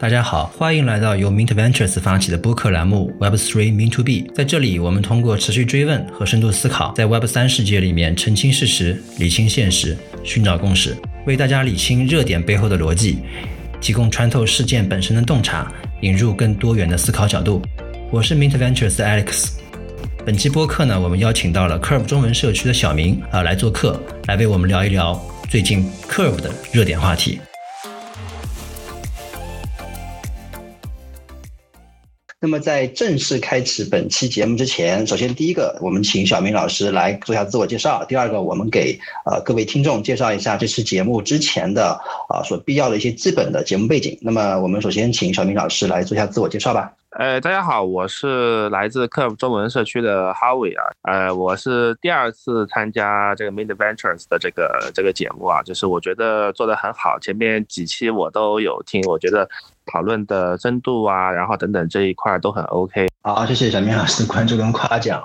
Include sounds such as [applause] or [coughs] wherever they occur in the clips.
大家好，欢迎来到由 Mint Ventures 发起的播客栏目 Web3 Mean to Be。在这里，我们通过持续追问和深度思考，在 Web3 世界里面澄清事实、理清现实、寻找共识，为大家理清热点背后的逻辑，提供穿透事件本身的洞察，引入更多元的思考角度。我是 Mint Ventures 的 Alex。本期播客呢，我们邀请到了 Curve 中文社区的小明啊来做客，来为我们聊一聊最近 Curve 的热点话题。那么在正式开始本期节目之前，首先第一个，我们请小明老师来做一下自我介绍；第二个，我们给呃各位听众介绍一下这期节目之前的啊所必要的一些基本的节目背景。那么我们首先请小明老师来做一下自我介绍吧。呃，大家好，我是来自 Curve 中文社区的 Howie 啊，呃，我是第二次参加这个 Mid Ventures 的这个这个节目啊，就是我觉得做的很好，前面几期我都有听，我觉得。讨论的深度啊，然后等等这一块都很 OK。好，谢谢小明老师的关注跟夸奖。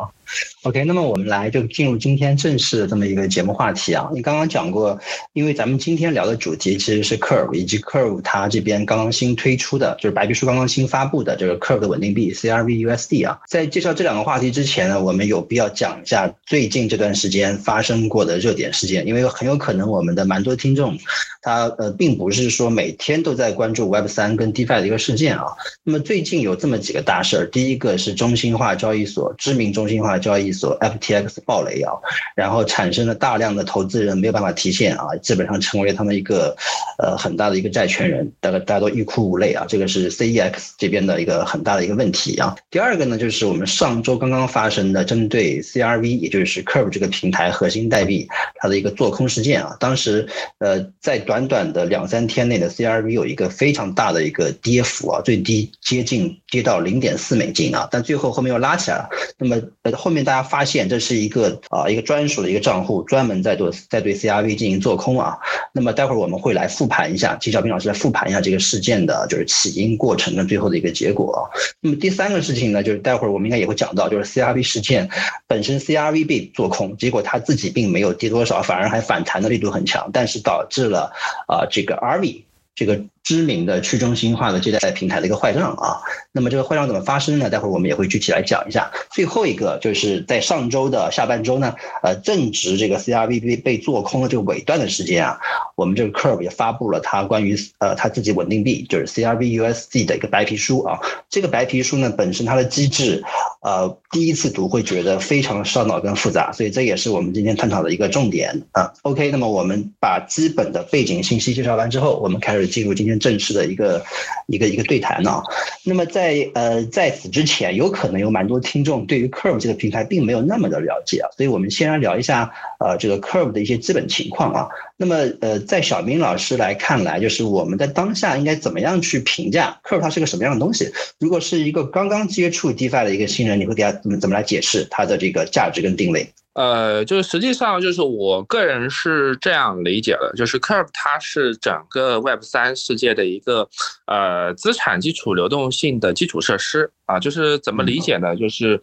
OK，那么我们来就进入今天正式的这么一个节目话题啊。你刚刚讲过，因为咱们今天聊的主题其实是 Curve 以及 Curve 它这边刚刚新推出的，就是白皮书刚刚新发布的这个 Curve 的稳定币 CRVUSD 啊。在介绍这两个话题之前呢，我们有必要讲一下最近这段时间发生过的热点事件，因为很有可能我们的蛮多听众，他呃并不是说每天都在关注 Web 三跟 DeFi 的一个事件啊。那么最近有这么几个大事儿，第一个是中心化交易所，知名中心化交易所 FTX 暴雷啊，然后产生了大量的投资人没有办法提现啊，基本上成为他们一个呃很大的一个债权人，大概大家都欲哭无泪啊。这个是 CEX 这边的一个很大的一个问题啊。第二个呢，就是我们上周刚刚发生的针对 CRV，也就是 Curve 这个平台核心代币它的一个做空事件啊。当时呃在短短的两三天内的 CRV 有一个非常大的一个跌幅啊，最低接近跌到零点四美金啊，但最后后面又拉起来了。那么呃后面大家发现这是一个啊一个专属的一个账户，专门在做在对 CRV 进行做空啊。那么待会儿我们会来复盘一下，请小平老师来复盘一下这个事件的就是起因过程跟最后的一个结果。那么第三个事情呢，就是待会儿我们应该也会讲到，就是 CRV 事件本身 CRV 被做空，结果它自己并没有跌多少，反而还反弹的力度很强，但是导致了啊这个 RV 这个。知名的去中心化的借贷平台的一个坏账啊，那么这个坏账怎么发生呢？待会儿我们也会具体来讲一下。最后一个就是在上周的下半周呢，呃，正值这个 CRV 被被做空的这个尾段的时间啊，我们这个 Curve 也发布了它关于呃它自己稳定币就是 CRVUSD 的一个白皮书啊。这个白皮书呢本身它的机制，呃，第一次读会觉得非常烧脑跟复杂，所以这也是我们今天探讨的一个重点啊。OK，那么我们把基本的背景信息介绍完之后，我们开始进入今天。正式的一个一个一个对谈呢，那么在呃在此之前，有可能有蛮多听众对于 Curve 这个平台并没有那么的了解啊，所以我们先来聊一下呃这个 Curve 的一些基本情况啊。那么呃在小明老师来看来，就是我们在当下应该怎么样去评价 Curve 它是个什么样的东西？如果是一个刚刚接触 DeFi 的一个新人，你会给他怎么怎么来解释它的这个价值跟定位？呃，就是实际上就是我个人是这样理解的，就是 Curve 它是整个 Web 三世界的一个呃资产基础流动性的基础设施啊，就是怎么理。解呢？就是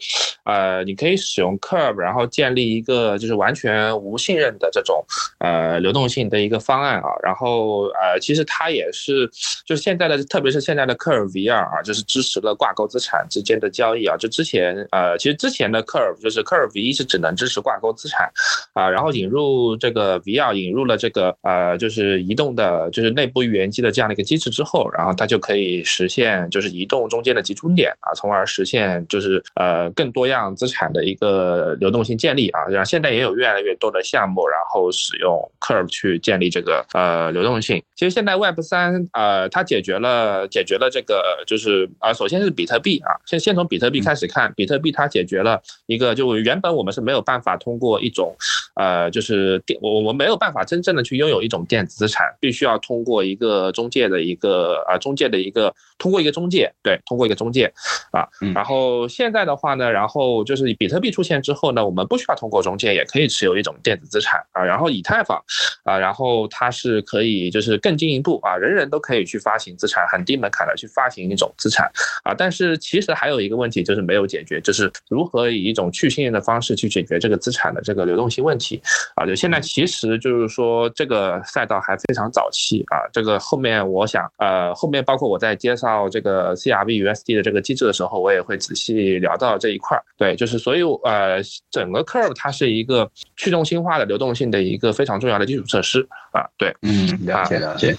呃你可以使用 Curve，然后建立一个就是完全无信任的这种呃流动性的一个方案啊，然后呃其实它也是就是现在的特别是现在的 Curve VR 啊，就是支持了挂钩资产之间的交易啊，就之前呃其实之前的 Curve 就是 Curve 一是只能支持挂钩资产，啊，然后引入这个 VR，引入了这个呃，就是移动的，就是内部预言机的这样的一个机制之后，然后它就可以实现就是移动中间的集中点啊，从而实现就是呃更多样资产的一个流动性建立啊。然后现在也有越来越多的项目，然后使用 Curve 去建立这个呃流动性。其实现在 Web 三呃，它解决了解决了这个就是啊，首先是比特币啊，先先从比特币开始看，比特币它解决了一个就原本我们是没有办法。通过一种，呃，就是电，我我们没有办法真正的去拥有一种电子资产，必须要通过一个中介的一个啊中介的一个通过一个中介，对，通过一个中介，啊。然后现在的话呢，然后就是比特币出现之后呢，我们不需要通过中介也可以持有一种电子资产啊。然后以太坊啊，然后它是可以就是更进一步啊，人人都可以去发行资产，很低门槛的去发行一种资产啊。但是其实还有一个问题就是没有解决，就是如何以一种去信任的方式去解决这个资产的这个流动性问题啊。就现在其实就是说这个赛道还非常早期啊，这个后面我想呃后面包括我在介绍这个 CRV-USD 的这个机制的时候，我也会仔细聊到这一块儿。对，就是所以呃整个 Curve 它是一个去中心化的流动性的一个非常重要的基础设施啊。对，嗯，了解了解。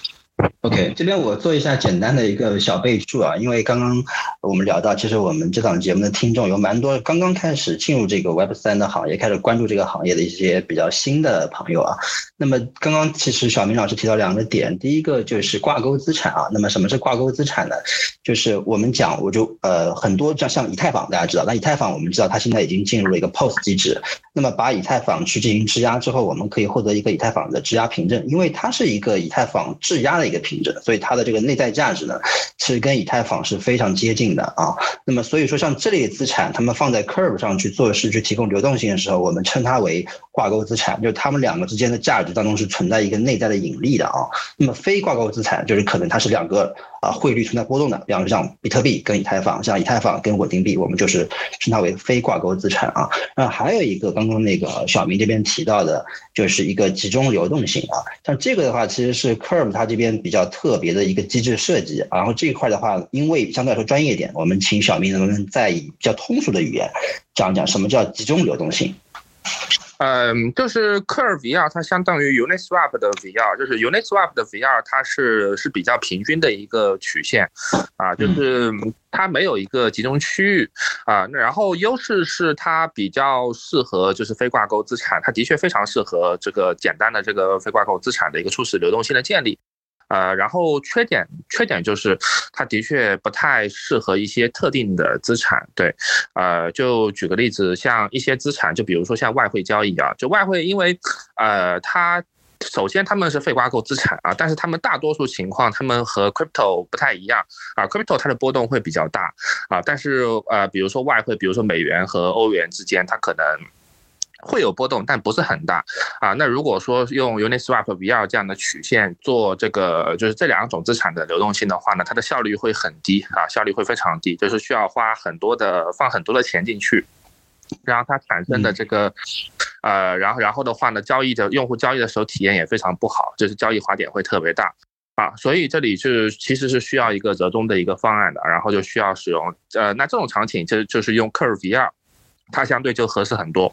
OK，这边我做一下简单的一个小备注啊，因为刚刚我们聊到，其实我们这档节目的听众有蛮多刚刚开始进入这个 Web 三的行业，开始关注这个行业的一些比较新的朋友啊。那么刚刚其实小明老师提到两个点，第一个就是挂钩资产啊。那么什么是挂钩资产呢？就是我们讲，我就呃很多像像以太坊大家知道，那以太坊我们知道它现在已经进入了一个 POS 机制，那么把以太坊去进行质押之后，我们可以获得一个以太坊的质押凭证，因为它是一个以太坊质押的一个凭证，所以它的这个内在价值呢，是跟以太坊是非常接近的啊。那么所以说，像这类资产，他们放在 Curve 上去做是、去提供流动性的时候，我们称它为挂钩资产，就是它们两个之间的价值当中是存在一个内在的引力的啊。那么非挂钩资产就是可能它是两个啊汇率存在波动的，比方说像比特币跟以太坊，像以太坊跟稳定币，我们就是称它为非挂钩资产啊。那还有一个刚刚那个小明这边提到的，就是一个集中流动性啊。像这个的话，其实是 Curve 它这边比较特别的一个机制设计。然后这一块的话，因为相对来说专业点，我们请小明能不能再以比较通俗的语言讲讲什么叫集中流动性？嗯，就是 Curve VR 它相当于 Uniswap 的 VR，就是 Uniswap 的 VR 它是是比较平均的一个曲线，啊，就是它没有一个集中区域啊。那然后优势是它比较适合就是非挂钩资产，它的确非常适合这个简单的这个非挂钩资产的一个初始流动性的建立。呃，然后缺点缺点就是，它的确不太适合一些特定的资产。对，呃，就举个例子，像一些资产，就比如说像外汇交易啊，就外汇，因为呃，它首先他们是非挂钩资产啊，但是他们大多数情况，他们和 crypto 不太一样啊，crypto 它的波动会比较大啊，但是呃，比如说外汇，比如说美元和欧元之间，它可能。会有波动，但不是很大啊。那如果说用 Uniswap VR 这样的曲线做这个，就是这两种资产的流动性的话呢，它的效率会很低啊，效率会非常低，就是需要花很多的放很多的钱进去，然后它产生的这个，呃，然后然后的话呢，交易的用户交易的时候体验也非常不好，就是交易滑点会特别大啊。所以这里是其实是需要一个折中的一个方案的，然后就需要使用呃，那这种场景就就是用 Curve VR，它相对就合适很多。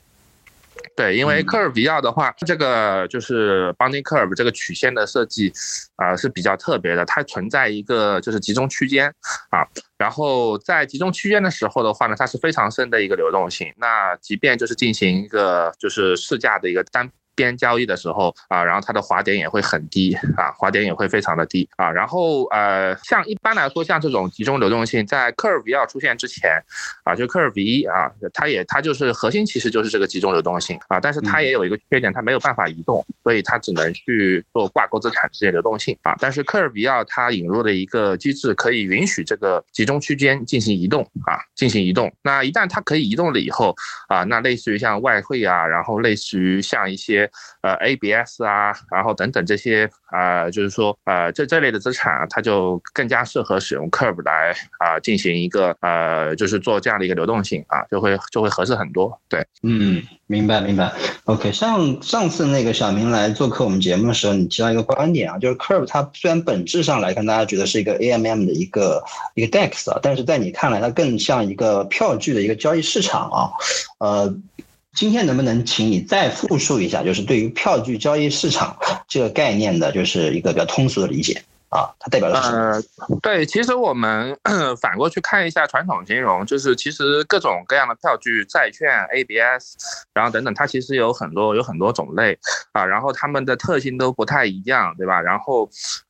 对，因为 Curve VR 的话，这个就是 Bounding Curve 这个曲线的设计，啊是比较特别的。它存在一个就是集中区间啊，然后在集中区间的时候的话呢，它是非常深的一个流动性。那即便就是进行一个就是试驾的一个单。边交易的时候啊，然后它的滑点也会很低啊，滑点也会非常的低啊。然后呃，像一般来说，像这种集中流动性，在 Curve 要出现之前啊，就 Curve 一啊，它也它就是核心其实就是这个集中流动性啊，但是它也有一个缺点，它没有办法移动，所以它只能去做挂钩资产之间流动性啊。但是 Curve 要它引入了一个机制，可以允许这个集中区间进行移动啊，进行移动。那一旦它可以移动了以后啊，那类似于像外汇啊，然后类似于像一些呃，ABS 啊，然后等等这些啊，就是说呃，这这类的资产啊，它就更加适合使用 Curve 来啊进行一个呃，就是做这样的一个流动性啊，就会就会合适很多。对，嗯，明白明白。OK，像上次那个小明来做客我们节目的时候，你提到一个观点啊，就是 Curve 它虽然本质上来看，大家觉得是一个 AMM 的一个一个 DEX 啊，但是在你看来，它更像一个票据的一个交易市场啊，呃。今天能不能请你再复述一下，就是对于票据交易市场这个概念的，就是一个比较通俗的理解啊？它代表了什么？对，其实我们 [coughs] 反过去看一下传统金融，就是其实各种各样的票据、债券、ABS，然后等等，它其实有很多有很多种类啊，然后它们的特性都不太一样，对吧？然后。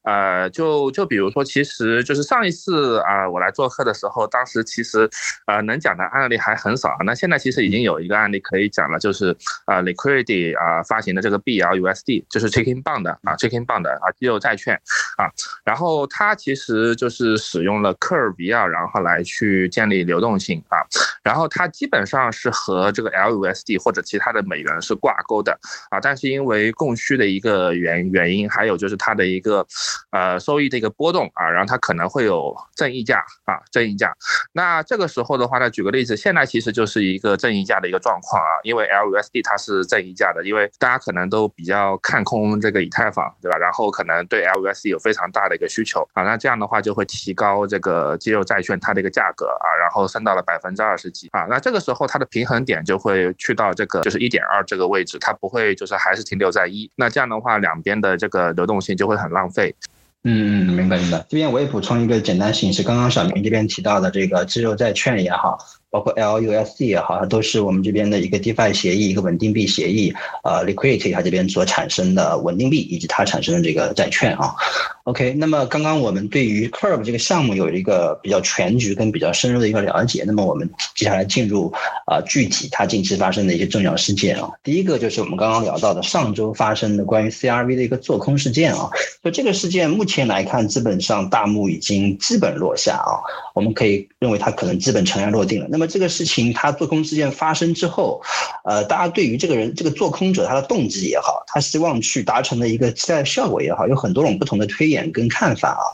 呃，就就比如说，其实就是上一次啊，我来做客的时候，当时其实呃能讲的案例还很少。那现在其实已经有一个案例可以讲了，就是啊，Liquidity 啊发行的这个 BLUSD，就是 Chicken Bond 啊，Chicken Bond 啊，肌肉债券啊。然后它其实就是使用了 Curve VR，然后来去建立流动性啊。然后它基本上是和这个 LUSD 或者其他的美元是挂钩的啊，但是因为供需的一个原原因，还有就是它的一个呃收益的一个波动啊，然后它可能会有正溢价啊，正溢价。那这个时候的话呢，举个例子，现在其实就是一个正溢价的一个状况啊，因为 LUSD 它是正溢价的，因为大家可能都比较看空这个以太坊，对吧？然后可能对 LUSD 有非常大的一个需求啊，那这样的话就会提高这个肌肉债券它的一个价格啊，然后升到了百分之二十几啊，那这个时候它的平衡点就会去到这个就是一点二这个位置，它不会就是还是停留在一，那这样的话两边的这个流动性就会很浪费。嗯嗯，明白明白。这边我也补充一个简单形式，刚刚小明这边提到的这个肌肉债券也好。包括 LUSD 也好，它都是我们这边的一个 DeFi 协议，一个稳定币协议。呃，Liquidity 它这边所产生的稳定币以及它产生的这个债券啊。OK，那么刚刚我们对于 Curve 这个项目有一个比较全局跟比较深入的一个了解。那么我们接下来进入啊具体它近期发生的一些重要事件啊。第一个就是我们刚刚聊到的上周发生的关于 CRV 的一个做空事件啊。就这个事件目前来看，基本上大幕已经基本落下啊。我们可以认为它可能基本尘埃落定了。那么这个事情，它做空事件发生之后，呃，大家对于这个人，这个做空者他的动机也好，他希望去达成的一个期待效果也好，有很多种不同的推演跟看法啊。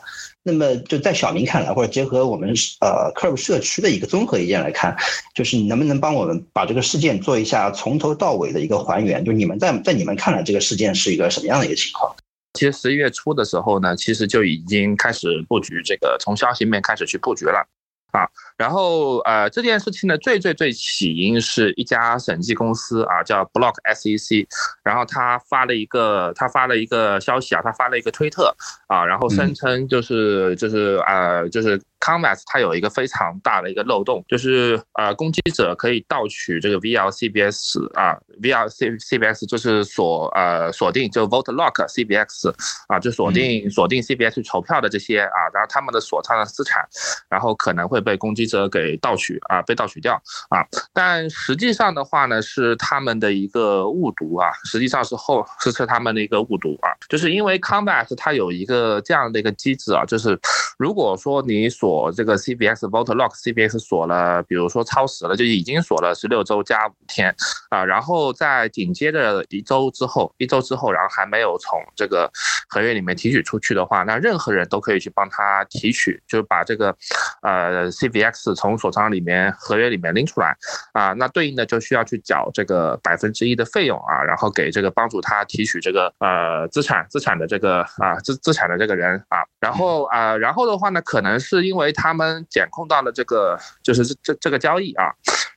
那么就在小明看来，或者结合我们呃 Curve 社区的一个综合意见来看，就是你能不能帮我们把这个事件做一下从头到尾的一个还原？就你们在在你们看来，这个事件是一个什么样的一个情况？其实十一月初的时候呢，其实就已经开始布局这个，从消息面开始去布局了。啊，然后呃，这件事情的最最最起因是一家审计公司啊，叫 Block SEC，然后他发了一个他发了一个消息啊，他发了一个推特啊，然后声称就是就是呃就是。Convex 它有一个非常大的一个漏洞，就是呃攻击者可以盗取这个 VLCBS 啊，VLCCBS 就是锁呃锁定就 Vote Lock CBX 啊，就锁定锁定 CBS 投票的这些啊，然后他们的锁仓的资产，然后可能会被攻击者给盗取啊，被盗取掉啊。但实际上的话呢，是他们的一个误读啊，实际上是后是是他们的一个误读啊，就是因为 Convex 它有一个这样的一个机制啊，就是如果说你锁这个 CBS Vote Lock CBS 锁了，比如说超时了，就已经锁了十六周加五天啊，然后在紧接着一周之后，一周之后，然后还没有从这个合约里面提取出去的话，那任何人都可以去帮他提取，就是把这个呃 CBX 从锁仓里面合约里面拎出来啊，那对应的就需要去缴这个百分之一的费用啊，然后给这个帮助他提取这个呃资产资产的这个啊资资产的这个人啊，然后啊然后的话呢，可能是因为他们监控到了这个，就是这这这个交易啊。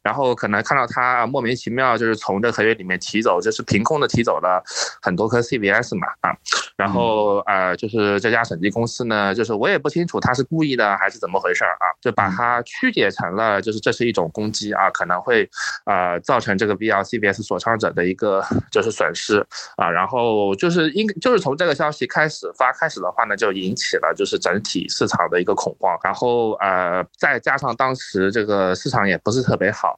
然后可能看到他莫名其妙就是从这合约里面提走，就是凭空的提走了很多颗 CBS 嘛啊，然后呃就是这家审计公司呢，就是我也不清楚他是故意的还是怎么回事啊，就把它曲解成了就是这是一种攻击啊，可能会呃造成这个 BL CBS 锁仓者的一个就是损失啊，然后就是应就是从这个消息开始发开始的话呢，就引起了就是整体市场的一个恐慌，然后呃再加上当时这个市场也不是特别好。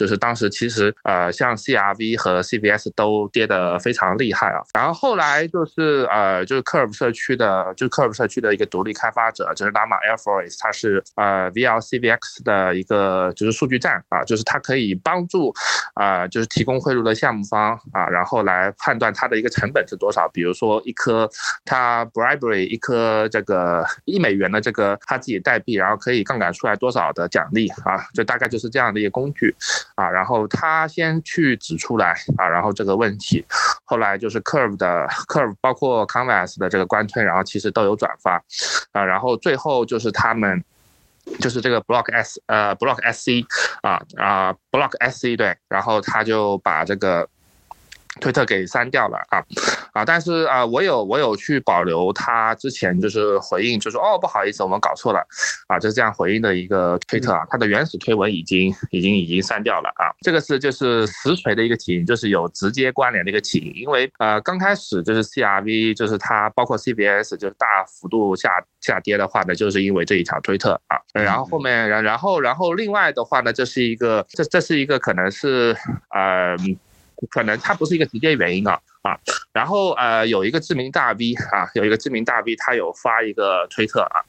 就是当时其实呃，像 CRV 和 CBS 都跌得非常厉害啊。然后后来就是呃，就是 Curve 社区的，就是 Curve 社区的一个独立开发者，就是 Llama Air Force，它是呃 VLCBX 的一个就是数据站啊，就是它可以帮助啊，就是提供汇入的项目方啊，然后来判断它的一个成本是多少。比如说一颗它 bribery 一颗这个一美元的这个它自己代币，然后可以杠杆出来多少的奖励啊，就大概就是这样的一个工具。啊，然后他先去指出来啊，然后这个问题，后来就是 Curve 的 Curve，包括 Converse 的这个官推，然后其实都有转发，啊，然后最后就是他们，就是这个 Block S 呃 Block SC 啊啊 Block SC 对，然后他就把这个。推特给删掉了啊啊！但是啊，我有我有去保留他之前就是回应，就说哦不好意思，我们搞错了啊，就是这样回应的一个推特啊，他的原始推文已经已经已经删掉了啊。这个是就是实锤的一个起因，就是有直接关联的一个起因，因为呃刚开始就是 CRV 就是它包括 CBS 就是大幅度下下跌的话呢，就是因为这一条推特啊，然后后面然然后然后另外的话呢，这是一个这这是一个可能是呃。可能它不是一个直接原因啊啊，然后呃有一个知名大 V 啊，有一个知名大 V，他有发一个推特啊，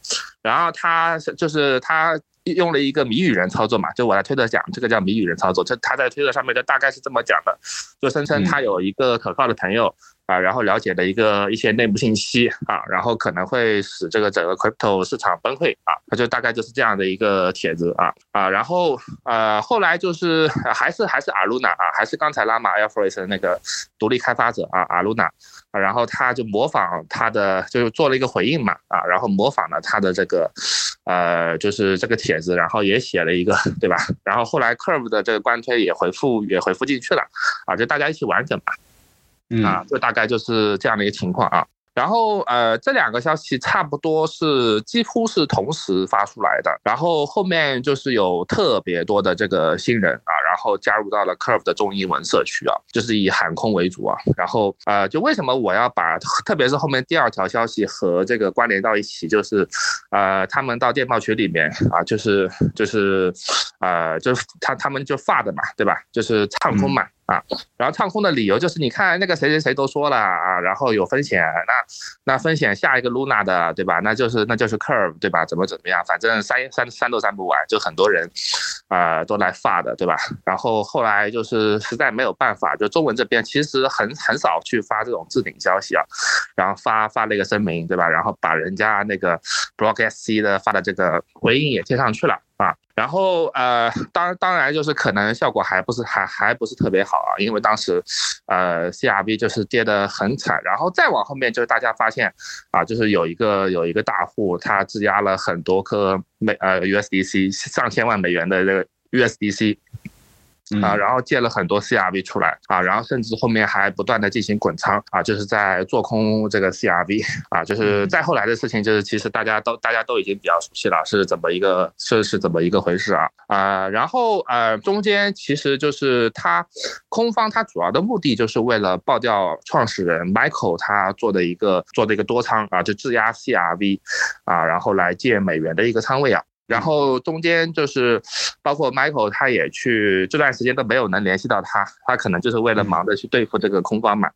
然后他就是他用了一个谜语人操作嘛，就我来推特讲这个叫谜语人操作，这他在推特上面就大概是这么讲的，就声称他有一个可靠的朋友。啊，然后了解了一个一些内部信息啊，然后可能会使这个整个 crypto 市场崩溃啊，它就大概就是这样的一个帖子啊啊，然后呃后来就是还是还是阿鲁娜啊，还是刚才拉玛 Air Force 的那个独立开发者啊阿鲁娜啊，然后他就模仿他的，就是做了一个回应嘛啊，然后模仿了他的这个呃就是这个帖子，然后也写了一个对吧？然后后来 Curve 的这个官推也回复也回复进去了啊，就大家一起完整吧嘛。啊，就大概就是这样的一个情况啊。然后呃，这两个消息差不多是几乎是同时发出来的。然后后面就是有特别多的这个新人啊，然后加入到了 Curve 的中英文社区啊，就是以喊空为主啊。然后呃，就为什么我要把特别是后面第二条消息和这个关联到一起，就是呃，他们到电报群里面啊，就是就是呃，就是他他们就发的嘛，对吧？就是唱空嘛。啊，然后唱空的理由就是，你看那个谁谁谁都说了啊，然后有风险，那那风险下一个 Luna 的，对吧？那就是那就是 Curve，对吧？怎么怎么样，反正删删删都删不完，就很多人，啊，都来发的，对吧？然后后来就是实在没有办法，就中文这边其实很很少去发这种置顶消息啊，然后发发了一个声明，对吧？然后把人家那个 Block SC 的发的这个回应也贴上去了。然后呃，当当然就是可能效果还不是还还不是特别好啊，因为当时，呃，CRB 就是跌得很惨，然后再往后面就是大家发现啊，就是有一个有一个大户他质押了很多颗美呃 USDC 上千万美元的这个 USDC。啊，然后借了很多 CRV 出来啊，然后甚至后面还不断的进行滚仓啊，就是在做空这个 CRV 啊，就是再后来的事情，就是其实大家都大家都已经比较熟悉了，是怎么一个是是怎么一个回事啊啊，然后呃中间其实就是他空方他主要的目的就是为了爆掉创始人 Michael 他做的一个做的一个多仓啊，就质押 CRV 啊，然后来借美元的一个仓位啊。然后中间就是，包括 Michael 他也去这段时间都没有能联系到他，他可能就是为了忙着去对付这个空方嘛，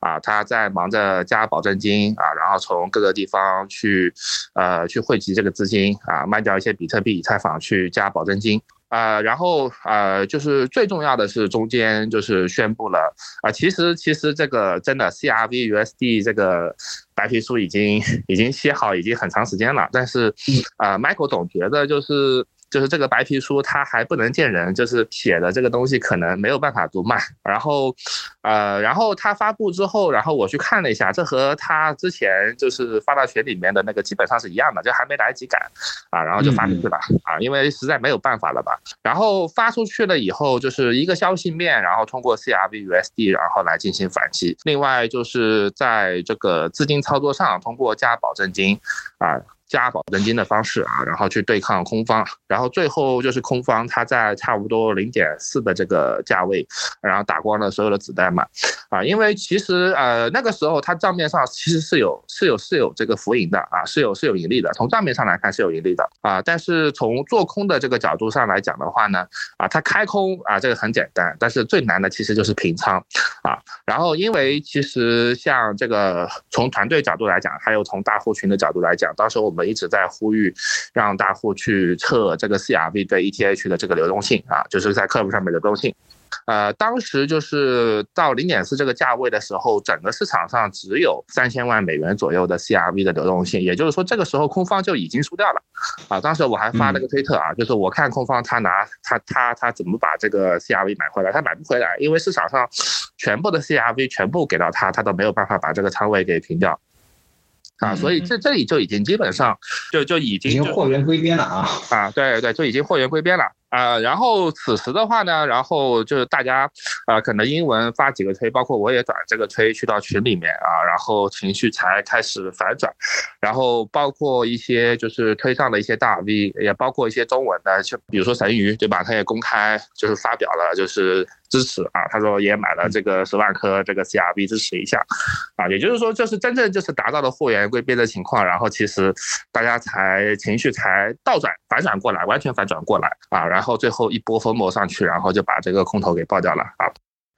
啊，他在忙着加保证金啊，然后从各个地方去，呃，去汇集这个资金啊，卖掉一些比特币、以太坊去加保证金。啊，然后呃，就是最重要的是中间就是宣布了啊，其实其实这个真的 CRV USD 这个白皮书已经已经写好，已经很长时间了，但是啊，Michael 总觉得就是。就是这个白皮书，它还不能见人，就是写的这个东西可能没有办法读卖。然后，呃，然后他发布之后，然后我去看了一下，这和他之前就是发到群里面的那个基本上是一样的，就还没来得及改，啊，然后就发出去了，啊，因为实在没有办法了吧。然后发出去了以后，就是一个消息面，然后通过 CRV USD，然后来进行反击。另外就是在这个资金操作上，通过加保证金，啊。加保证金的方式啊，然后去对抗空方，然后最后就是空方，它在差不多零点四的这个价位，然后打光了所有的子弹嘛，啊，因为其实呃那个时候它账面上其实是有是有是有这个浮盈的啊，是有是有盈利的，从账面上来看是有盈利的啊，但是从做空的这个角度上来讲的话呢，啊，它开空啊这个很简单，但是最难的其实就是平仓啊，然后因为其实像这个从团队角度来讲，还有从大户群的角度来讲，到时候我们。我一直在呼吁让大户去测这个 CRV 对 ETH 的这个流动性啊，就是在客户上面流动性。呃，当时就是到零点四这个价位的时候，整个市场上只有三千万美元左右的 CRV 的流动性，也就是说这个时候空方就已经输掉了啊。当时我还发了个推特啊，就是我看空方他拿他他他怎么把这个 CRV 买回来，他买不回来，因为市场上全部的 CRV 全部给到他，他都没有办法把这个仓位给平掉。啊，所以这这里就已经基本上就就已经已经货源归边了啊。啊，对对，就已经货源归边了啊，然后此时的话呢，然后就是大家，啊，可能英文发几个推，包括我也转这个推去到群里面啊，然后情绪才开始反转，然后包括一些就是推上的一些大 V，也包括一些中文的，就比如说神鱼，对吧？他也公开就是发表了就是支持啊，他说也买了这个十万颗这个 CRV 支持一下，啊，也就是说就是真正就是达到了货源归边的情况，然后其实大家才情绪才倒转反转过来，完全反转过来啊，然。然后最后一波疯魔上去，然后就把这个空头给爆掉了啊。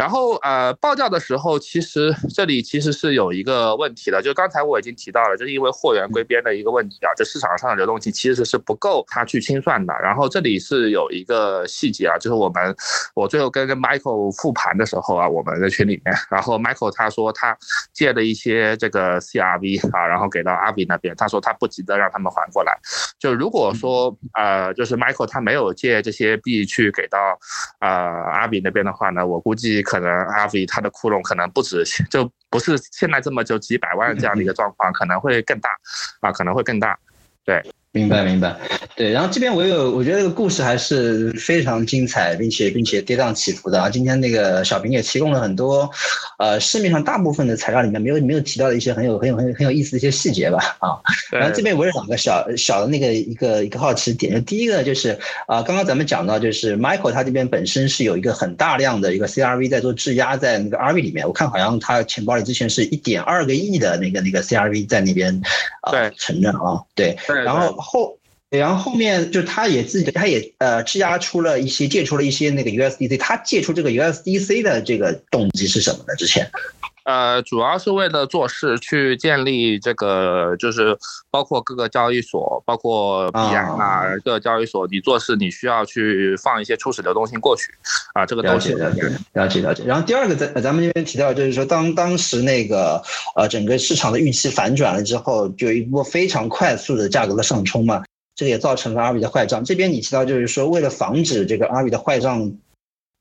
然后呃报价的时候，其实这里其实是有一个问题的，就刚才我已经提到了，就是因为货源归边的一个问题啊，这市场上的流动性其实是不够他去清算的。然后这里是有一个细节啊，就是我们我最后跟跟 Michael 复盘的时候啊，我们在群里面，然后 Michael 他说他借了一些这个 CRV 啊，然后给到阿比那边，他说他不急着让他们还过来。就如果说呃就是 Michael 他没有借这些币去给到呃阿比那边的话呢，我估计。可能阿 V 它的窟窿可能不止，就不是现在这么就几百万这样的一个状况，可能会更大，啊，可能会更大，对。明白明白，对，然后这边我有，我觉得这个故事还是非常精彩，并且并且跌宕起伏的啊。今天那个小平也提供了很多，呃，市面上大部分的材料里面没有没有提到的一些很有很有很有很有意思的一些细节吧啊。然后这边我有两个小小的那个一个一个好奇点，第一个就是啊，刚刚咱们讲到就是 Michael 他这边本身是有一个很大量的一个 CRV 在做质押在那个 RV 里面，我看好像他钱包里之前是一点二个亿的那个那个 CRV 在那边啊存着啊，对，然后。后，然后后面就他也自己，他也呃质押出了一些，借出了一些那个 USDC。他借出这个 USDC 的这个动机是什么呢？之前，呃，主要是为了做事，去建立这个，就是包括各个交易所，包括币安啊，各个交易所，你做事你需要去放一些初始流动性过去，啊，这个了解了解了解了解。然后第二个，咱咱们这边提到就是说，当当时那个呃整个市场的预期反转了之后，就有一波非常快速的价格的上冲嘛。这个也造成了阿比的坏账。这边你提到，就是说，为了防止这个阿比的坏账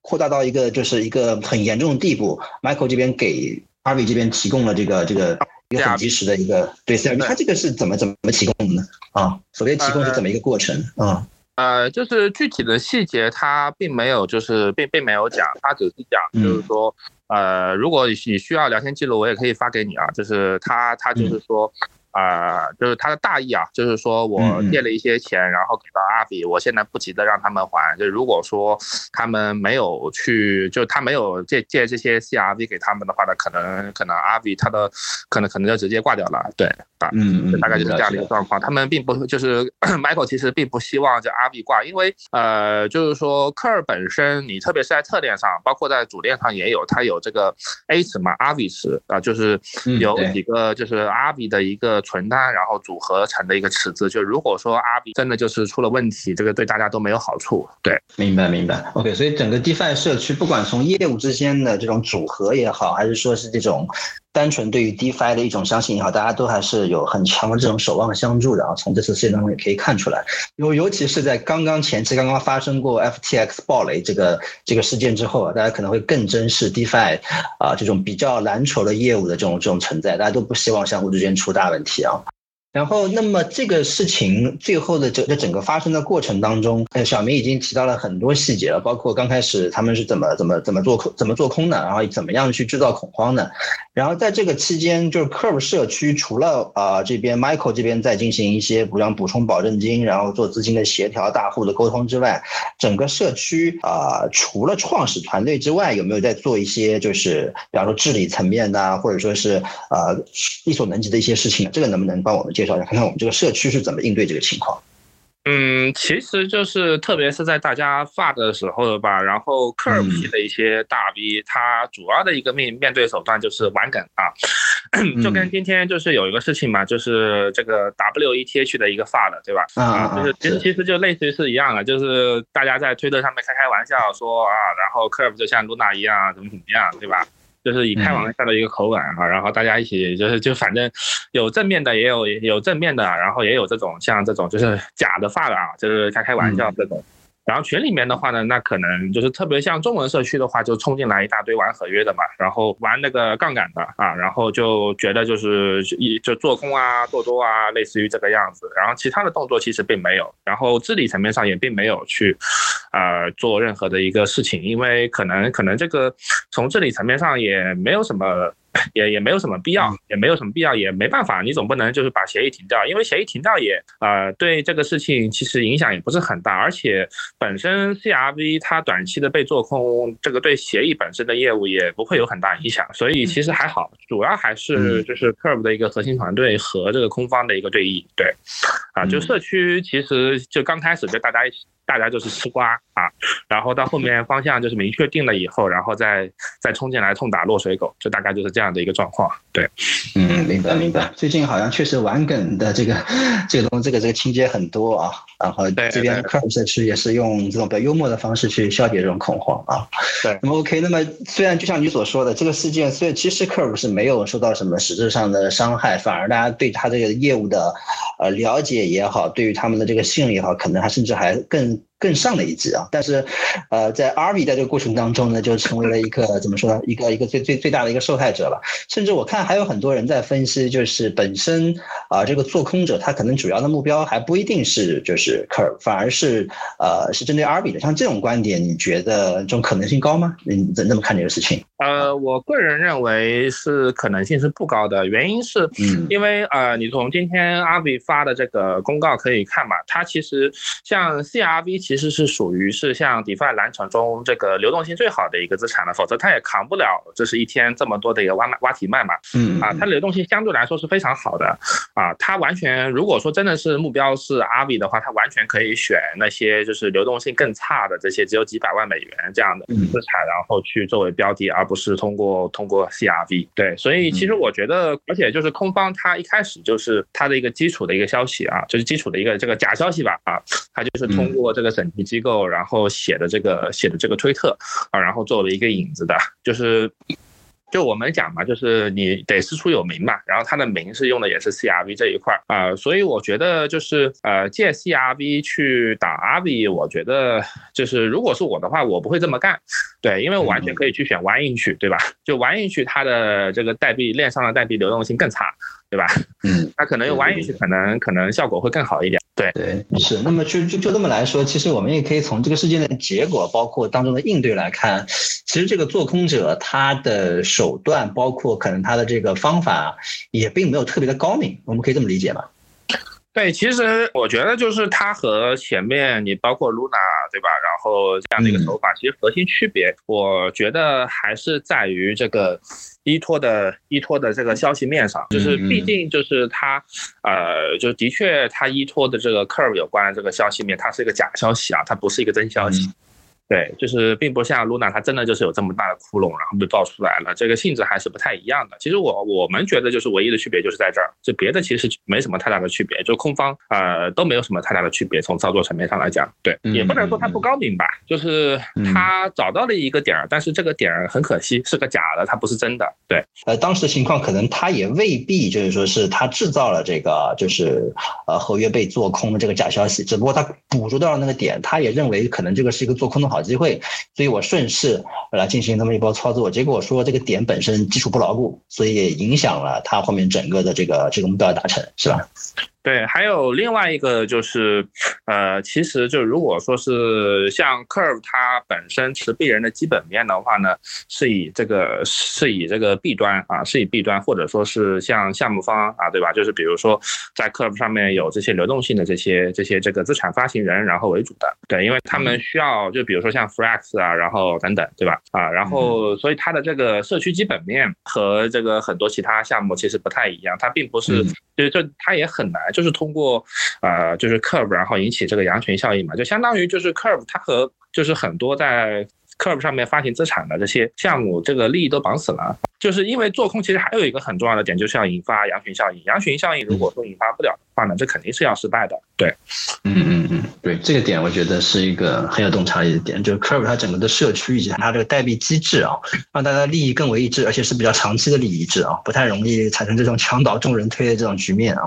扩大到一个就是一个很严重的地步，Michael 这边给阿伟这边提供了这个这个一个很及时的一个对他这个是怎么怎么提供的呢？啊，所谓提供是怎么一个过程啊？呃，就是具体的细节他并没有，就是并并没有讲，他只是讲，就是说，呃，如果你需要聊天记录，我也可以发给你啊。就是他他就是说。啊，就是他的大意啊，就是说我借了一些钱，然后给到阿比，我现在不急着让他们还。就如果说他们没有去，就他没有借借这些 CRV 给他们的话呢，可能可能阿比他的可能可能就直接挂掉了。对，啊，嗯嗯，大概就是这样的一个状况。他们并不就是 [coughs] Michael 其实并不希望这阿比挂，因为呃，就是说科尔本身，你特别是在侧链上，包括在主链上也有，它有这个 A 池嘛，阿比池啊，就是有几个就是阿比的一个。存单，然后组合成的一个池子，就如果说阿比真的就是出了问题，这个对大家都没有好处。对，明白明白。OK，所以整个 DeFi 社区，不管从业务之间的这种组合也好，还是说是这种。单纯对于 DeFi 的一种相信也好，大家都还是有很强的这种守望相助的啊。从这次事件当中也可以看出来，尤尤其是在刚刚前期刚刚发生过 FTX 暴雷这个这个事件之后啊，大家可能会更珍视 DeFi 啊这种比较蓝筹的业务的这种这种存在，大家都不希望相互之间出大问题啊。然后，那么这个事情最后的整个整个发生的过程当中，呃，小明已经提到了很多细节了，包括刚开始他们是怎么怎么怎么做空怎么做空的，然后怎么样去制造恐慌的。然后在这个期间，就是 Curve 社区除了啊这边 Michael 这边在进行一些补像补充保证金，然后做资金的协调、大户的沟通之外，整个社区啊除了创始团队之外，有没有在做一些就是比方说治理层面的，或者说是呃力所能及的一些事情？这个能不能帮我们？绍一下，看看我们这个社区是怎么应对这个情况。嗯，其实就是特别是在大家发的时候吧，然后科尔皮的一些大 V，他主要的一个面面对手段就是玩梗啊，[coughs] 就跟今天就是有一个事情嘛，就是这个 WETH 的一个发的，对吧？啊，就是其实其实就类似于是一样的，就是大家在推特上面开开玩笑说啊，然后科尔就像露娜一样，怎么怎么样，对吧？就是以开玩笑的一个口吻啊，然后大家一起就是就反正有正面的，也有有正面的，然后也有这种像这种就是假的发的啊，就是开开玩笑这种。然后群里面的话呢，那可能就是特别像中文社区的话，就冲进来一大堆玩合约的嘛，然后玩那个杠杆的啊，然后就觉得就是一就做空啊、做多啊，类似于这个样子。然后其他的动作其实并没有，然后治理层面上也并没有去，呃，做任何的一个事情，因为可能可能这个从治理层面上也没有什么。也也没有什么必要，也没有什么必要，也没办法，你总不能就是把协议停掉，因为协议停掉也呃对这个事情其实影响也不是很大，而且本身 CRV 它短期的被做空，这个对协议本身的业务也不会有很大影响，所以其实还好，主要还是就是 Curve 的一个核心团队和这个空方的一个对弈，对，啊，就社区其实就刚开始就大家一起。大家就是吃瓜啊，然后到后面方向就是明确定了以后，然后再再冲进来痛打落水狗，就大概就是这样的一个状况。对，嗯，明白明白。最近好像确实玩梗的这个这个东这个这个情节很多啊，然后这边 Curve 社区也是用这种比较幽默的方式去消解这种恐慌啊。对，那么 OK，那么虽然就像你所说的，这个事件虽然其实 Curve 是没有受到什么实质上的伤害，反而大家对他这个业务的呃了解也好，对于他们的这个信任也好，可能还甚至还更。更上了一级啊！但是，呃，在 RV 在这个过程当中呢，就成为了一个 [laughs] 怎么说呢？一个一个最最最大的一个受害者了。甚至我看还有很多人在分析，就是本身啊，这个做空者他可能主要的目标还不一定是就是 Curve，反而是呃是针对 RV 的。像这种观点，你觉得这种可能性高吗？你怎怎么看这个事情？呃，我个人认为是可能性是不高的。原因是，因为呃，你从今天 RV 发的这个公告可以看嘛，它其实像 CRV。其实是属于是像 DeFi 蓝筹中这个流动性最好的一个资产了，否则它也扛不了这是一天这么多的一个挖挖体卖嘛。嗯啊，它流动性相对来说是非常好的啊，它完全如果说真的是目标是阿 V 的话，它完全可以选那些就是流动性更差的这些只有几百万美元这样的资产，然后去作为标的，而不是通过通过 CRV。对，所以其实我觉得，而且就是空方它一开始就是它的一个基础的一个消息啊，就是基础的一个这个假消息吧啊，它就是通过这个。审计机构然后写的这个写的这个推特啊，然后作为一个引子的，就是就我们讲嘛，就是你得师出有名嘛，然后他的名是用的也是 CRV 这一块啊，所以我觉得就是呃借 CRV 去打 RV，我觉得就是如果是我的话，我不会这么干，对，因为我完全可以去选 One Inch，，对吧？就 One Inch，它的这个代币链上的代币流动性更差。对吧？嗯，那可能用 One Inch，可能可能效果会更好一点。对对，是。那么就就就这么来说，其实我们也可以从这个事件的结果，包括当中的应对来看，其实这个做空者他的手段，包括可能他的这个方法，也并没有特别的高明。我们可以这么理解吧？对，其实我觉得就是他和前面你包括 Luna 对吧？然后这样的一个手法，其实核心区别，我觉得还是在于这个。依托的依托的这个消息面上，就是毕竟就是它，呃，就的确它依托的这个 curve 有关的这个消息面，它是一个假消息啊，它不是一个真消息。对，就是并不像 Luna，它真的就是有这么大的窟窿，然后被爆出来了，这个性质还是不太一样的。其实我我们觉得就是唯一的区别就是在这儿，就别的其实没什么太大的区别，就空方呃都没有什么太大的区别。从操作层面上来讲，对，也不能说它不高明吧，就是他找到了一个点儿，但是这个点儿很可惜是个假的，它不是真的。对，呃，当时情况可能他也未必就是说是他制造了这个就是呃合约被做空的这个假消息，只不过他捕捉到了那个点，他也认为可能这个是一个做空的好。机会，所以我顺势来进行那么一波操作，结果说这个点本身基础不牢固，所以也影响了它后面整个的这个这个目标达成，是吧？对，还有另外一个就是，呃，其实就如果说是像 Curve 它本身持币人的基本面的话呢，是以这个是以这个 B 端啊，是以 B 端或者说是像项目方啊，对吧？就是比如说在 Curve 上面有这些流动性的这些这些这个资产发行人，然后为主的，对，因为他们需要就比如说像 Flex 啊，然后等等，对吧？啊，然后所以它的这个社区基本面和这个很多其他项目其实不太一样，它并不是。就就它也很难，就是通过，呃，就是 curve，然后引起这个羊群效应嘛，就相当于就是 curve，它和就是很多在 curve 上面发行资产的这些项目，这个利益都绑死了。就是因为做空其实还有一个很重要的点，就是要引发羊群效应。羊群效应如果说引发不了的话呢，这肯定是要失败的。对，嗯嗯嗯，对，这个点我觉得是一个很有洞察力的点，就是 Curve 它整个的社区以及它这个代币机制啊，让大家利益更为一致，而且是比较长期的利益一致啊，不太容易产生这种墙倒众人推的这种局面啊。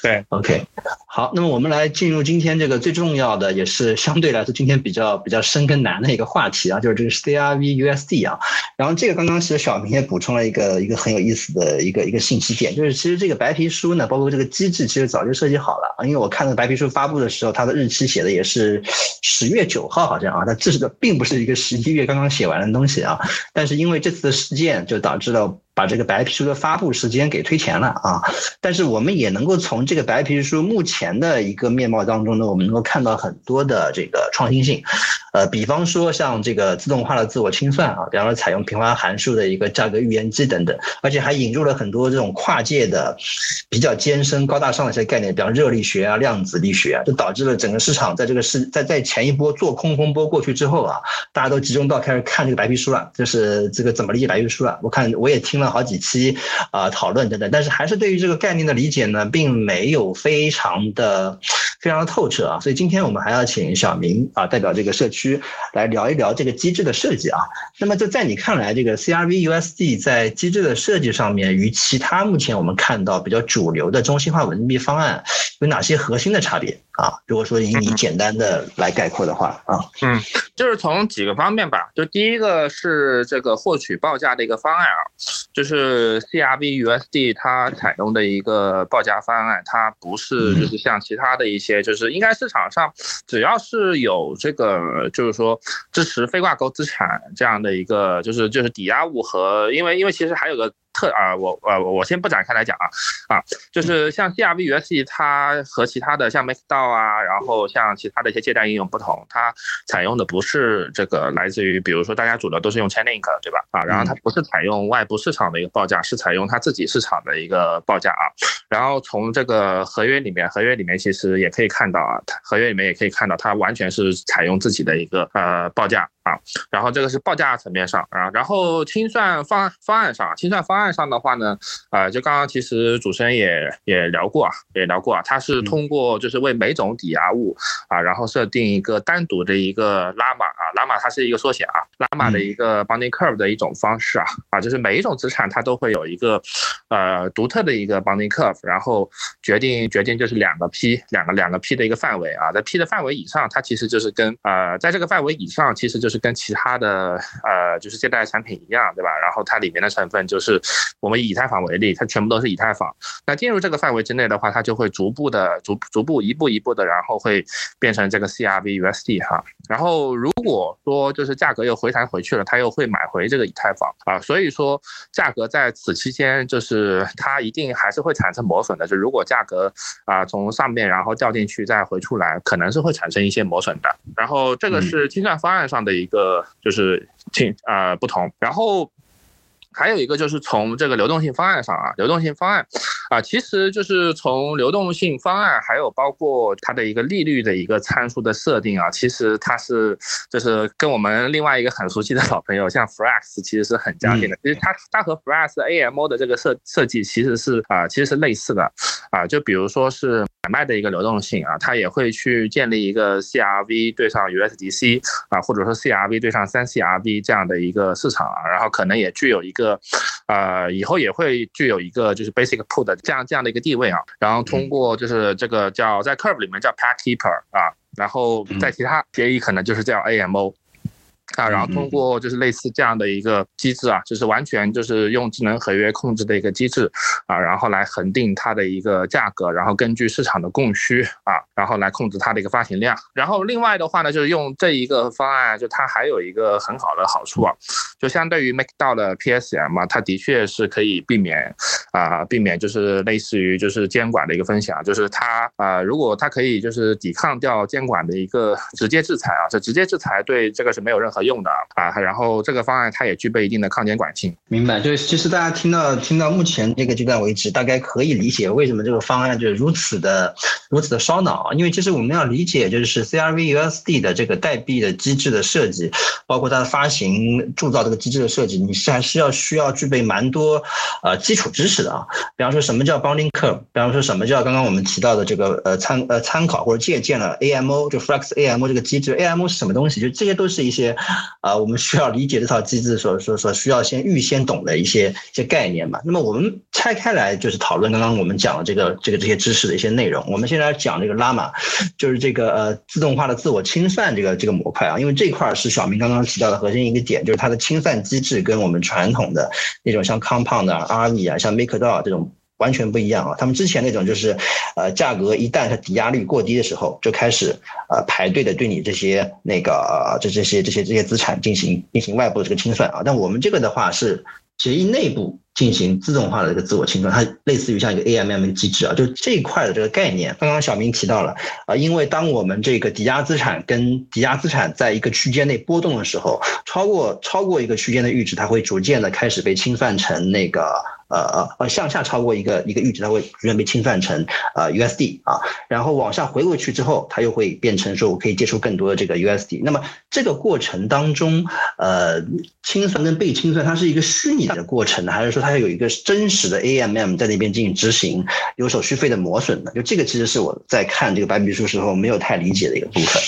对，OK，好，那么我们来进入今天这个最重要的，也是相对来说今天比较比较深跟难的一个话题啊，就是这个 CRV USD 啊。然后这个刚刚其实小明也补充了一个一个很有意思的一个一个信息点，就是其实这个白皮书呢，包括这个机制，其实早就设计好了啊，因为我看。白皮书发布的时候，它的日期写的也是十月九号，好像啊，它这是个并不是一个十一月刚刚写完的东西啊。但是因为这次的事件，就导致了。把这个白皮书的发布时间给推前了啊，但是我们也能够从这个白皮书目前的一个面貌当中呢，我们能够看到很多的这个创新性，呃，比方说像这个自动化的自我清算啊，比方说采用平滑函数的一个价格预言机等等，而且还引入了很多这种跨界的比较艰深高大上的一些概念，比方热力学啊、量子力学啊，就导致了整个市场在这个市在在前一波做空风波过去之后啊，大家都集中到开始看这个白皮书了，就是这个怎么理解白皮书了。我看我也听了。好几期啊讨论等等，但是还是对于这个概念的理解呢，并没有非常的非常的透彻啊。所以今天我们还要请小明啊代表这个社区来聊一聊这个机制的设计啊。那么就在你看来，这个 CRV USD 在机制的设计上面与其他目前我们看到比较主流的中心化稳定币方案有哪些核心的差别？啊，如果说以你简单的来概括的话，啊，嗯，就是从几个方面吧，就第一个是这个获取报价的一个方案啊，就是 CRV USD 它采用的一个报价方案，它不是就是像其他的一些，就是应该市场上只要是有这个，就是说支持非挂钩资产这样的一个，就是就是抵押物和，因为因为其实还有个。特啊，我呃我先不展开来讲啊啊，就是像 CRV USD，它和其他的像 MakerDAO 啊，然后像其他的一些借贷应用不同，它采用的不是这个来自于，比如说大家主流都是用 Chainlink 对吧？啊，然后它不是采用外部市场的一个报价，是采用它自己市场的一个报价啊。然后从这个合约里面，合约里面其实也可以看到啊，合约里面也可以看到，它完全是采用自己的一个呃报价。啊，然后这个是报价层面上啊，然后清算方方案上，清算方案上的话呢，呃，就刚刚其实主持人也也聊过啊，也聊过啊，它是通过就是为每种抵押物啊，然后设定一个单独的一个拉玛啊，拉玛它是一个缩写啊，拉玛的一个 b o n d i n g curve 的一种方式啊，啊，就是每一种资产它都会有一个呃独特的一个 b o n d i n g curve，然后决定决定就是两个 P 两个两个 P 的一个范围啊，在 P 的范围以上，它其实就是跟呃在这个范围以上，其实就。是跟其他的呃，就是借贷产品一样，对吧？然后它里面的成分就是，我们以以太坊为例，它全部都是以太坊。那进入这个范围之内的话，它就会逐步的、逐逐步一步一步的，然后会变成这个 CRV USD 哈。然后如果说就是价格又回弹回去了，它又会买回这个以太坊啊。所以说价格在此期间就是它一定还是会产生磨损的。就如果价格啊从上面然后掉进去再回出来，可能是会产生一些磨损的。然后这个是清算方案上的。一个就是挺啊不同，然后还有一个就是从这个流动性方案上啊，流动性方案啊，其实就是从流动性方案，还有包括它的一个利率的一个参数的设定啊，其实它是就是跟我们另外一个很熟悉的老朋友，像 Frax 其实是很相近的。其实它它和 Frax AMO 的这个设设计其实是啊其实是类似的啊，就比如说是。买卖的一个流动性啊，它也会去建立一个 CRV 对上 USDC 啊，或者说 CRV 对上三 CRV 这样的一个市场啊，然后可能也具有一个，呃，以后也会具有一个就是 Basic pool 的这样这样的一个地位啊，然后通过就是这个叫在 Curve 里面叫 Pack Keeper 啊，然后在其他协议可能就是叫 AMO。啊，然后通过就是类似这样的一个机制啊，就是完全就是用智能合约控制的一个机制啊，然后来恒定它的一个价格，然后根据市场的供需啊，然后来控制它的一个发行量。然后另外的话呢，就是用这一个方案，就它还有一个很好的好处啊，就相对于 MakeDAO 的 PSM 啊，它的确是可以避免啊，避免就是类似于就是监管的一个风险啊，就是它啊，如果它可以就是抵抗掉监管的一个直接制裁啊，这直接制裁对这个是没有任何。用的啊。然后这个方案它也具备一定的抗监管性。明白，就是其实大家听到听到目前这个阶段为止，大概可以理解为什么这个方案就是如此的如此的烧脑，因为其实我们要理解就是 CRV USD 的这个代币的机制的设计，包括它的发行铸造这个机制的设计，你是还是要需要具备蛮多呃基础知识的啊。比方说什么叫 Bounding Curve，比方说什么叫刚刚我们提到的这个呃参呃参考或者借鉴了 AMO 就 Flex AMO 这个机制，AMO 是什么东西？就这些都是一些啊我们需要理解这套机制所所所需要先预先懂的一些一些概念嘛。那么我们拆开来就是讨论刚刚我们讲的这个这个这些知识的一些内容。我们现在讲这个拉玛，就是这个呃自动化的自我清算这个这个模块啊，因为这块是小明刚刚提到的核心一个点，就是它的清算机制跟我们传统的那种像 Compound 啊、Army 啊、像 MakerDAO 这种。完全不一样啊！他们之前那种就是，呃，价格一旦它抵押率过低的时候，就开始呃排队的对你这些那个这这些这些这些资产进行进行外部的这个清算啊。但我们这个的话是协议内部进行自动化的这个自我清算，它类似于像一个 AMM 机制啊。就这一块的这个概念，刚刚小明提到了啊，因为当我们这个抵押资产跟抵押资产在一个区间内波动的时候，超过超过一个区间的阈值，它会逐渐的开始被清算成那个。呃呃呃，向下超过一个一个阈值，它会逐渐被清算成呃 USD 啊，然后往下回过去之后，它又会变成说我可以接触更多的这个 USD。那么这个过程当中，呃，清算跟被清算，它是一个虚拟的过程呢，还是说它有一个真实的 AMM 在那边进行执行，有手续费的磨损的？就这个其实是我在看这个白皮书时候没有太理解的一个部分。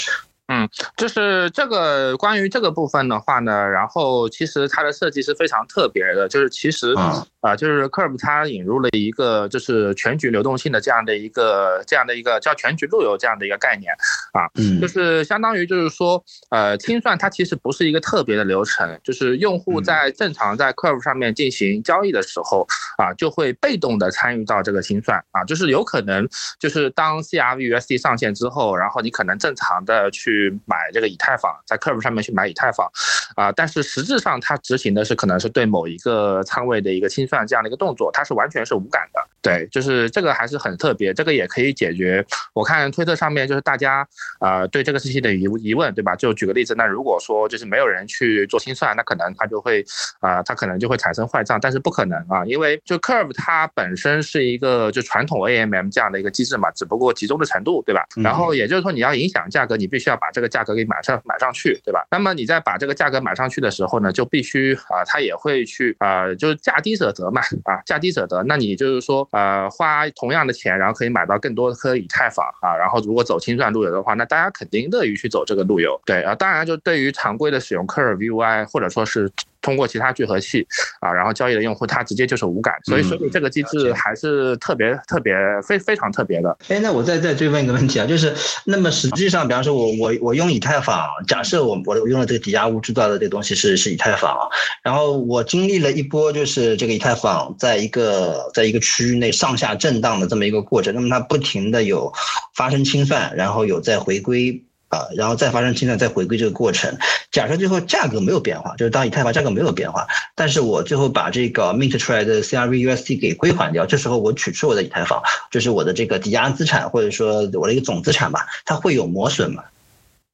嗯，就是这个关于这个部分的话呢，然后其实它的设计是非常特别的，就是其实啊，就是 Curve 它引入了一个就是全局流动性的这样的一个这样的一个叫全局路由这样的一个概念啊，就是相当于就是说呃清算它其实不是一个特别的流程，就是用户在正常在 Curve 上面进行交易的时候啊，就会被动的参与到这个清算啊，就是有可能就是当 CRVUSD 上线之后，然后你可能正常的去。去买这个以太坊，在 Curve 上面去买以太坊，啊，但是实质上它执行的是可能是对某一个仓位的一个清算这样的一个动作，它是完全是无感的。对，就是这个还是很特别，这个也可以解决。我看推特上面就是大家啊对这个事情的疑疑问，对吧？就举个例子，那如果说就是没有人去做清算，那可能他就会啊，他可能就会产生坏账，但是不可能啊，因为就 Curve 它本身是一个就传统 AMM 这样的一个机制嘛，只不过集中的程度，对吧？然后也就是说你要影响价格，你必须要把这个价格给买上买上去，对吧？那么你在把这个价格买上去的时候呢，就必须啊，它也会去啊，就是价低者得得嘛，啊，价低者得。那你就是说呃，花同样的钱，然后可以买到更多颗以太坊啊。然后如果走清算路由的话，那大家肯定乐于去走这个路由。对啊，当然就对于常规的使用 Curve UI 或者说是。通过其他聚合器啊，然后交易的用户他直接就是无感，所以所以这个机制还是特别特别非非常特别的。哎，那我再再追问一个问题啊，就是那么实际上，比方说我我我用以太坊，假设我我用了这个抵押物制造的这个东西是是以太坊，然后我经历了一波就是这个以太坊在一个在一个区域内上下震荡的这么一个过程，那么它不停的有发生清算，然后有在回归。啊，然后再发生清算，再回归这个过程。假设最后价格没有变化，就是当以太坊价格没有变化，但是我最后把这个 mint 出来的 CRVUSD 给归还掉，这时候我取出我的以太坊，就是我的这个抵押资产或者说我的一个总资产吧，它会有磨损吗？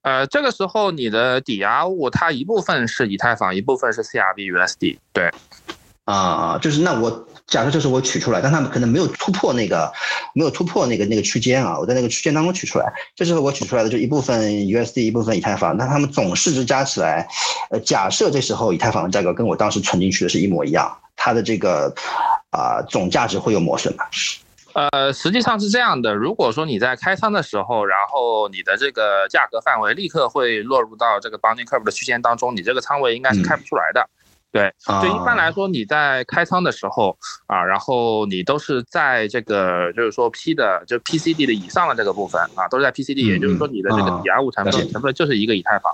呃，这个时候你的抵押物它一部分是以太坊，一部分是 CRVUSD，对。啊，就是那我假设这是我取出来，但他们可能没有突破那个，没有突破那个那个区间啊，我在那个区间当中取出来，这时候我取出来的就一部分 USD，一部分以太坊，那他们总市值加起来，呃，假设这时候以太坊的价格跟我当时存进去的是一模一样，它的这个啊总价值会有磨损吗？呃，实际上是这样的，如果说你在开仓的时候，然后你的这个价格范围立刻会落入到这个 Bounding Curve 的区间当中，你这个仓位应该是开不出来的。对，就一般来说，你在开仓的时候啊，然后你都是在这个就是说 P 的就 PCD 的以上的这个部分啊，都是在 PCD，也就是说你的这个抵押物成分成分就是一个以太坊。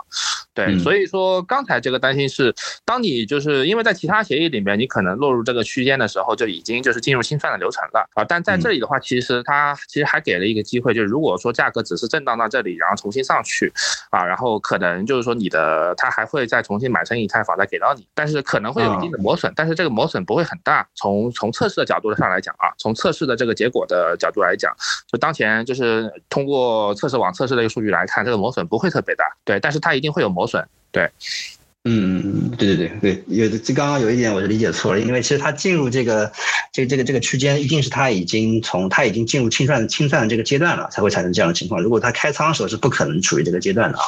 对，所以说刚才这个担心是，当你就是因为在其他协议里面，你可能落入这个区间的时候，就已经就是进入清算的流程了啊。但在这里的话，其实它其实还给了一个机会，就是如果说价格只是震荡到这里，然后重新上去啊，然后可能就是说你的它还会再重新买成以太坊再给到你，但是。可能会有一定的磨损，但是这个磨损不会很大。从从测试的角度上来讲啊，从测试的这个结果的角度来讲，就当前就是通过测试网测试的一个数据来看，这个磨损不会特别大。对，但是它一定会有磨损。对。嗯嗯嗯，对对对对，有的这刚刚有一点我是理解错了，因为其实它进入这个这个这个这个区间，一定是它已经从它已经进入清算清算的这个阶段了，才会产生这样的情况。如果它开仓的时候是不可能处于这个阶段的啊。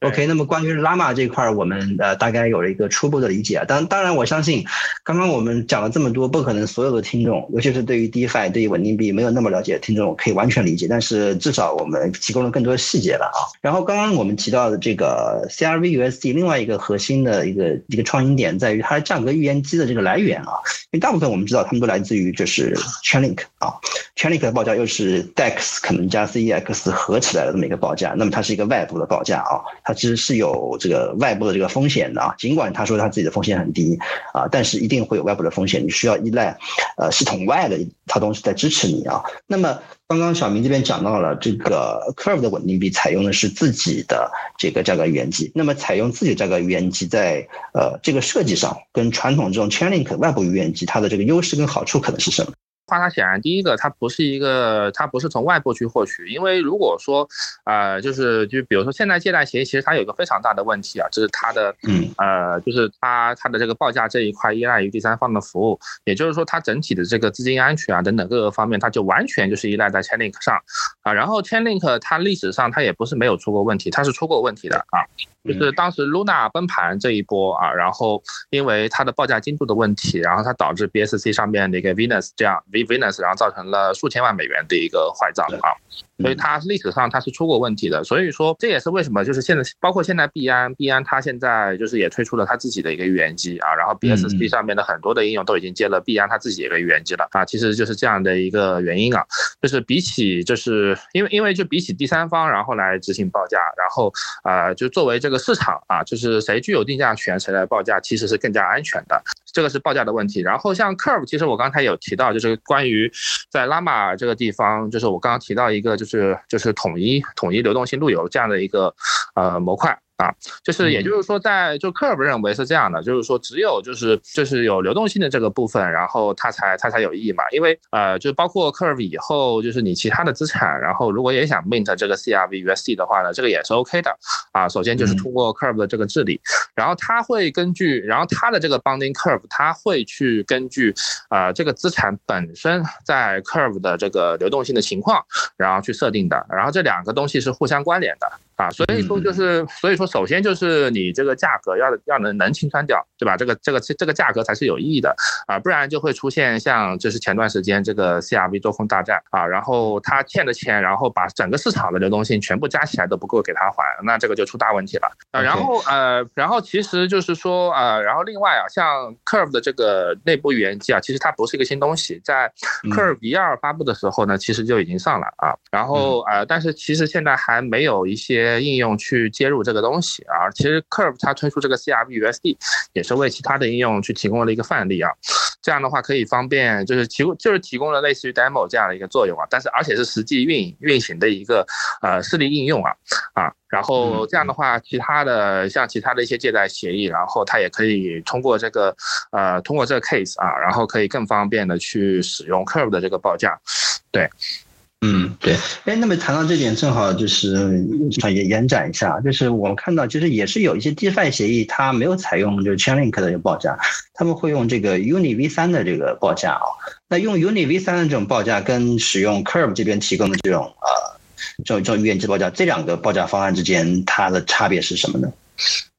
OK，那么关于拉玛这块儿，我们呃大概有了一个初步的理解啊。当当然，我相信刚刚我们讲了这么多，不可能所有的听众，尤其是对于 DeFi 对于稳定币没有那么了解的听众，可以完全理解。但是至少我们提供了更多的细节了啊。然后刚刚我们提到的这个 CRVUSD，另外一个核心。的一个一个创新点在于它的价格预言机的这个来源啊，因为大部分我们知道他们都来自于就是 Chainlink 啊，Chainlink 的报价又是 DEX 可能加 CEX 合起来的这么一个报价，那么它是一个外部的报价啊，它其实是有这个外部的这个风险的啊，尽管他说他自己的风险很低啊，但是一定会有外部的风险，你需要依赖呃系统外的一套东西在支持你啊，那么。刚刚小明这边讲到了这个 Curve 的稳定币采用的是自己的这个价格预言机，那么采用自己的价格预言机在呃这个设计上，跟传统这种 Chainlink 外部预言机它的这个优势跟好处可能是什么？话它显然第一个，它不是一个，它不是从外部去获取，因为如果说，呃，就是就比如说现在借贷协议，其实它有一个非常大的问题啊，就是它的，嗯，呃，就是它它的这个报价这一块依赖于第三方的服务，也就是说它整体的这个资金安全啊等等各个方面，它就完全就是依赖在 Chainlink 上啊，然后 Chainlink 它历史上它也不是没有出过问题，它是出过问题的啊。就是当时 Luna 崩盘这一波啊，然后因为它的报价精度的问题，然后它导致 BSC 上面的一个 Venus 这样 V Venus，然后造成了数千万美元的一个坏账啊。所以它历史上它是出过问题的，所以说这也是为什么就是现在包括现在币安币安它现在就是也推出了它自己的一个预言机啊，然后 BSC 上面的很多的应用都已经接了币安它自己一个预言机了啊，其实就是这样的一个原因啊，就是比起就是因为因为就比起第三方然后来执行报价，然后啊就作为这个市场啊，就是谁具有定价权谁来报价其实是更加安全的，这个是报价的问题。然后像 Curve，其实我刚才有提到就是关于在拉玛这个地方，就是我刚刚提到一个就是。是，就是统一统一流动性路由这样的一个呃模块。啊，就是也就是说，在就 Curve 认为是这样的，就是说只有就是就是有流动性的这个部分，然后它才它才有意义嘛。因为呃，就包括 Curve 以后，就是你其他的资产，然后如果也想 mint 这个 CRVUSD 的话呢，这个也是 OK 的啊。首先就是通过 Curve 的这个治理，然后它会根据，然后它的这个 Bonding Curve，它会去根据呃这个资产本身在 Curve 的这个流动性的情况，然后去设定的。然后这两个东西是互相关联的。啊，所以说就是，所以说首先就是你这个价格要要能能清算掉，对吧？这个这个这个价格才是有意义的啊，不然就会出现像就是前段时间这个 CRV 多空大战啊，然后他欠的钱，然后把整个市场的流动性全部加起来都不够给他还，那这个就出大问题了啊。然后呃，然后其实就是说呃，然后另外啊，像 Curve 的这个内部语言机啊，其实它不是一个新东西，在 Curve 一二发布的时候呢，其实就已经上了啊。然后呃，但是其实现在还没有一些。应用去接入这个东西啊，其实 Curve 它推出这个 CRVUSD 也是为其他的应用去提供了一个范例啊，这样的话可以方便就是提供就是提供了类似于 demo 这样的一个作用啊，但是而且是实际运运行的一个呃示例应用啊。啊，然后这样的话，其他的像其他的一些借贷协议，然后它也可以通过这个呃通过这个 case 啊，然后可以更方便的去使用 Curve 的这个报价，对。嗯，对，哎，那么谈到这点，正好就是延延展一下，就是我们看到，其实也是有一些 DeFi 协议，它没有采用就是 Chainlink 的一个报价，他们会用这个 Uni V 三的这个报价啊。那用 Uni V 三的这种报价，跟使用 Curve 这边提供的这种呃这种这种预言机报价，这两个报价方案之间，它的差别是什么呢？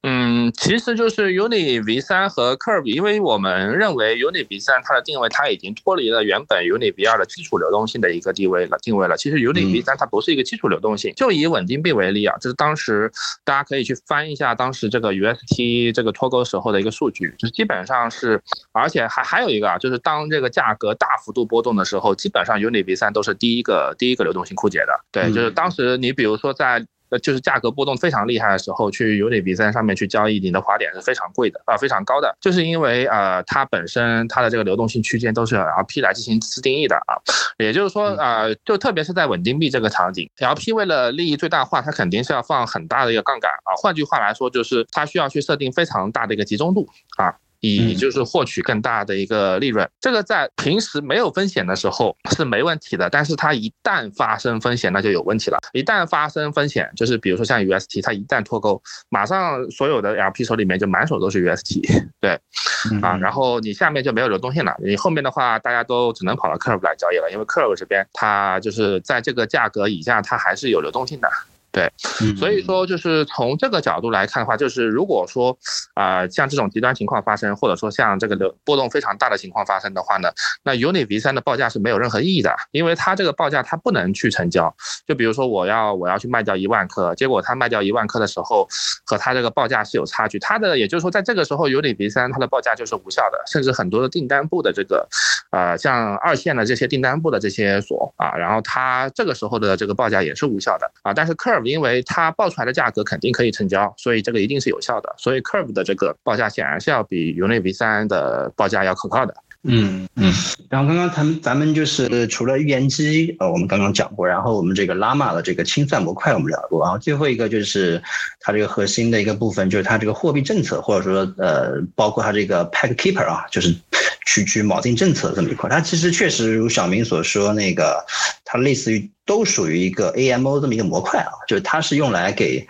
嗯，其实就是 Uni V 三和 Curve，因为我们认为 Uni V 三它的定位它已经脱离了原本 Uni V 二的基础流动性的一个地位了定位了。其实 Uni V 三它不是一个基础流动性，就以稳定币为例啊，就是当时大家可以去翻一下当时这个 UST 这个脱钩时候的一个数据，就是基本上是，而且还还有一个啊，就是当这个价格大幅度波动的时候，基本上 Uni V 三都是第一个第一个流动性枯竭的。对，就是当时你比如说在。呃，就是价格波动非常厉害的时候，去 Uni V3 上面去交易，你的滑点是非常贵的啊，非常高的，就是因为呃，它本身它的这个流动性区间都是 LP 来进行自定义的啊，也就是说呃，就特别是在稳定币这个场景，LP 为了利益最大化，它肯定是要放很大的一个杠杆啊，换句话来说，就是它需要去设定非常大的一个集中度啊。以就是获取更大的一个利润。这个在平时没有风险的时候是没问题的，但是它一旦发生风险，那就有问题了。一旦发生风险，就是比如说像 UST，它一旦脱钩，马上所有的 LP 手里面就满手都是 UST，对，啊，然后你下面就没有流动性了，你后面的话大家都只能跑到 Curve 来交易了，因为 Curve 这边它就是在这个价格以下，它还是有流动性的。对，所以说就是从这个角度来看的话，就是如果说啊像这种极端情况发生，或者说像这个流波动非常大的情况发生的话呢，那 Uni V 三的报价是没有任何意义的，因为它这个报价它不能去成交。就比如说我要我要去卖掉一万颗，结果它卖掉一万颗的时候，和它这个报价是有差距。它的也就是说在这个时候 Uni V 三它的报价就是无效的，甚至很多的订单部的这个呃像二线的这些订单部的这些所啊，然后它这个时候的这个报价也是无效的啊。但是因为它报出来的价格肯定可以成交，所以这个一定是有效的。所以 Curve 的这个报价显然是要比 Uni V 三的报价要可靠的。嗯嗯。然后刚刚咱们咱们就是除了预言机，呃，我们刚刚讲过，然后我们这个拉玛的这个清算模块我们聊过，然后最后一个就是它这个核心的一个部分，就是它这个货币政策，或者说呃，包括它这个 Peg Keeper 啊，就是去去锚定政策这么一块。它其实确实如小明所说，那个它类似于。都属于一个 AMO 这么一个模块啊，就是它是用来给，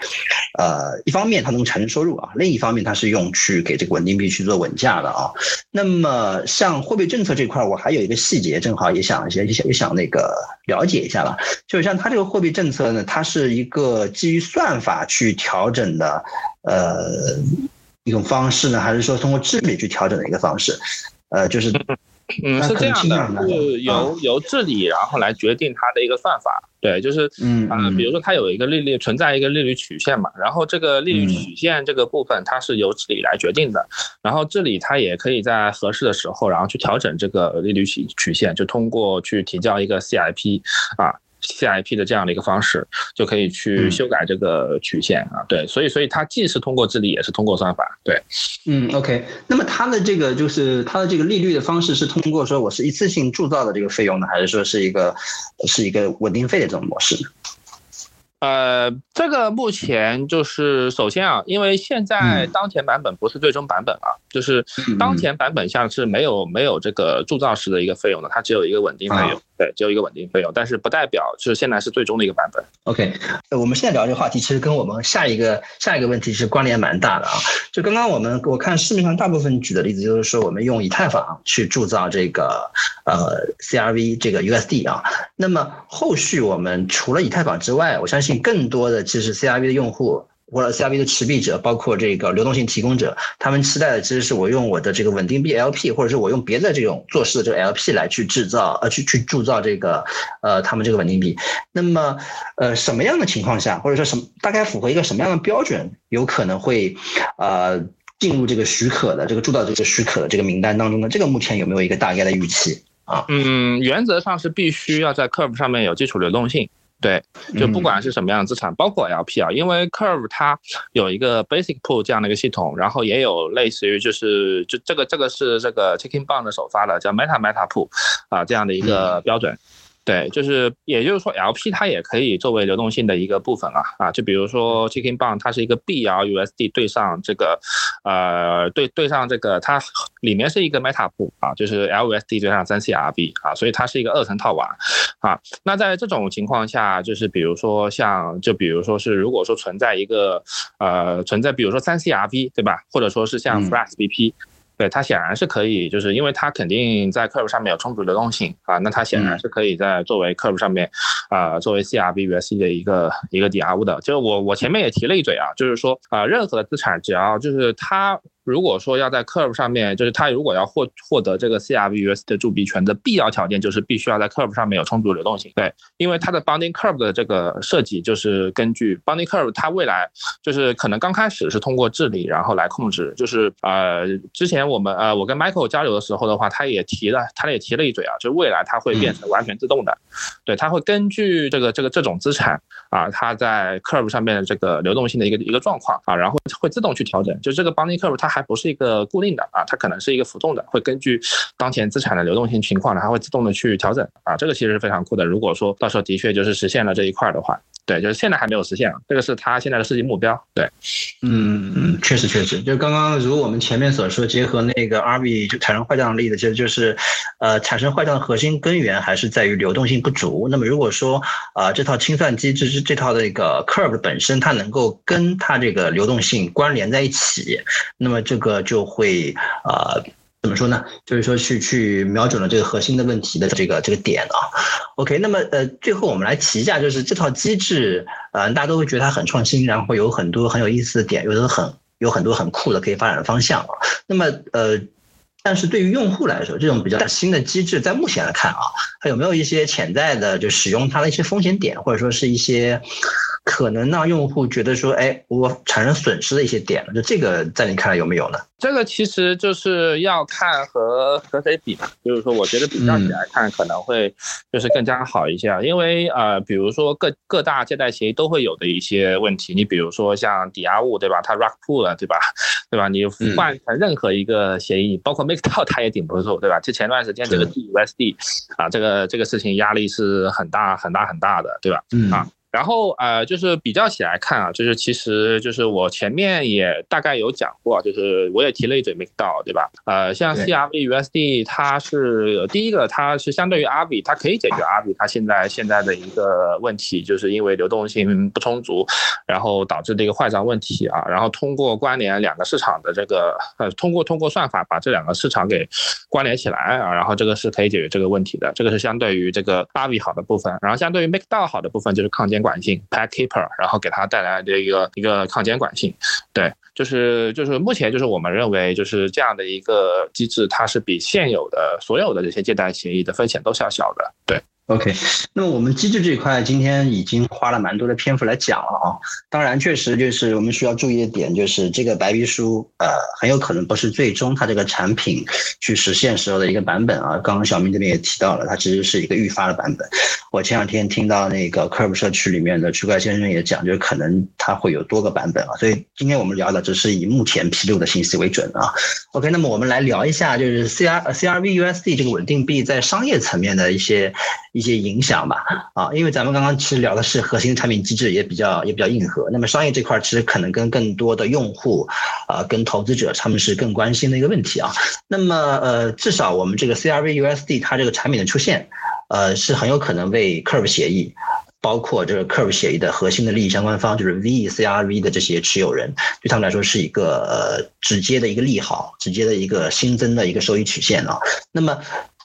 呃，一方面它能产生收入啊，另一方面它是用去给这个稳定币去做稳价的啊。那么像货币政策这块，我还有一个细节，正好也想也想也想那个了解一下吧。就是像它这个货币政策呢，它是一个基于算法去调整的，呃，一种方式呢，还是说通过治理去调整的一个方式？呃，就是。嗯，是这样的，是由由治理然后来决定它的一个算法，对，就是嗯啊，比如说它有一个利率存在一个利率曲线嘛，然后这个利率曲线这个部分它是由治理来决定的，然后治理它也可以在合适的时候然后去调整这个利率曲曲线，就通过去提交一个 CIP 啊。CIP 的这样的一个方式，就可以去修改这个曲线啊，对，所以所以它既是通过治理，也是通过算法，对，嗯，OK，那么它的这个就是它的这个利率的方式是通过说我是一次性铸造的这个费用呢，还是说是一个是一个稳定费的这种模式呢？呃，这个目前就是首先啊，因为现在当前版本不是最终版本啊，就是当前版本下是没有没有这个铸造师的一个费用的，它只有一个稳定费用。对，只有一个稳定费用，但是不代表就是现在是最终的一个版本。OK，我们现在聊这个话题，其实跟我们下一个下一个问题是关联蛮大的啊。就刚刚我们我看市面上大部分举的例子，就是说我们用以太坊去铸造这个呃 CRV 这个 USD 啊。那么后续我们除了以太坊之外，我相信更多的其实 CRV 的用户。或者 CRV 的持币者，包括这个流动性提供者，他们期待的其实是我用我的这个稳定币 LP，或者是我用别的这种做事的这个 LP 来去制造，呃，去去铸造这个，呃，他们这个稳定币。那么，呃，什么样的情况下，或者说什么大概符合一个什么样的标准，有可能会，呃，进入这个许可的这个铸造这个许可的这个名单当中呢？这个目前有没有一个大概的预期啊？嗯，原则上是必须要在 Curve 上面有基础流动性。对，就不管是什么样的资产，包括 LP 啊，因为 Curve 它有一个 Basic Pool 这样的一个系统，然后也有类似于就是就这个这个是这个 Chicken Bond 首发的叫 Meta Meta Pool 啊这样的一个标准。对，就是也就是说，LP 它也可以作为流动性的一个部分啊啊，就比如说 Chicken Bond，它是一个 BLUSD 对上这个，呃，对对上这个，它里面是一个 Meta 布啊，就是 LUSD 对上三 CRB 啊，所以它是一个二层套娃啊。那在这种情况下，就是比如说像，就比如说是如果说存在一个呃存在，比如说三 CRB 对吧，或者说是像 Flash BP。对它显然是可以，就是因为它肯定在 Curve 上面有充足流动性啊，那它显然是可以在作为 Curve 上面啊，作为 CRB USD 的一个一个抵押物的。就是我我前面也提了一嘴啊，就是说啊，任何的资产只要就是它。如果说要在 Curve 上面，就是他如果要获获得这个 CRVUS 的铸币权的必要条件，就是必须要在 Curve 上面有充足流动性。对，因为它的 Bonding Curve 的这个设计就是根据 Bonding Curve，它未来就是可能刚开始是通过治理然后来控制，就是呃，之前我们呃我跟 Michael 交流的时候的话，他也提了，他也提了一嘴啊，就未来它会变成完全自动的，对，它会根据这个这个这种资产啊，它在 Curve 上面的这个流动性的一个一个状况啊，然后会自动去调整，就这个 Bonding Curve 它。它不是一个固定的啊，它可能是一个浮动的，会根据当前资产的流动性情况呢，它会自动的去调整啊，这个其实是非常酷的。如果说到时候的确就是实现了这一块的话对，就是现在还没有实现，这个是它现在的设计目标。对，嗯嗯，确实确实，就刚刚如我们前面所说，结合那个 RB 就产生坏账的例子，其实就是，呃，产生坏账的核心根源还是在于流动性不足。那么如果说啊，这套清算机制是这套的一个 curve 本身，它能够跟它这个流动性关联在一起，那么这个就会啊。怎么说呢？就是说去去瞄准了这个核心的问题的这个这个点啊。OK，那么呃，最后我们来提一下，就是这套机制，呃，大家都会觉得它很创新，然后有很多很有意思的点，有的很有很多很酷的可以发展的方向啊。那么呃，但是对于用户来说，这种比较新的机制，在目前来看啊，它有没有一些潜在的就使用它的一些风险点，或者说是一些。可能让用户觉得说，哎，我产生损失的一些点了，就这个在你看来有没有呢？这个其实就是要看和和谁比嘛，就是说，我觉得比较起来看可能会就是更加好一些，因为呃，比如说各各大借贷协议都会有的一些问题，你比如说像抵押物对吧，它 rack pool 了对吧，对吧？你换成任何一个协议，包括 MakerDAO 它也顶不住对吧？就前段时间这个 DUSD 啊，这个这个事情压力是很大很大很大的对吧？啊。然后呃，就是比较起来看啊，就是其实就是我前面也大概有讲过，就是我也提了一嘴 MakeDAO，，对吧？呃，像 CRV USD 它是第一个，它是相对于 RV，它可以解决 RV 它现在现在的一个问题，就是因为流动性不充足，然后导致的一个坏账问题啊。然后通过关联两个市场的这个呃，通过通过算法把这两个市场给关联起来啊，然后这个是可以解决这个问题的。这个是相对于这个 RV 好的部分，然后相对于 MakeDAO 好的部分就是抗监。管性 p a c k keeper，然后给它带来的一个一个抗监管性，对，就是就是目前就是我们认为就是这样的一个机制，它是比现有的所有的这些借贷协议的风险都是要小的，对。OK，那么我们机制这一块今天已经花了蛮多的篇幅来讲了啊。当然，确实就是我们需要注意的点，就是这个白皮书呃很有可能不是最终它这个产品去实现时候的一个版本啊。刚刚小明这边也提到了，它其实是一个预发的版本。我前两天听到那个 Curve 社区里面的区块先生也讲，就是可能它会有多个版本啊。所以今天我们聊的只是以目前披露的信息为准啊。OK，那么我们来聊一下就是 CR CRVUSD 这个稳定币在商业层面的一些。一些影响吧，啊，因为咱们刚刚其实聊的是核心产品机制，也比较也比较硬核。那么商业这块儿其实可能跟更多的用户，啊，跟投资者他们是更关心的一个问题啊。那么呃，至少我们这个 CRVUSD 它这个产品的出现，呃，是很有可能为 Curve 协议，包括这个 Curve 协议的核心的利益相关方，就是 VCRV 的这些持有人，对他们来说是一个呃直接的一个利好，直接的一个新增的一个收益曲线啊。那么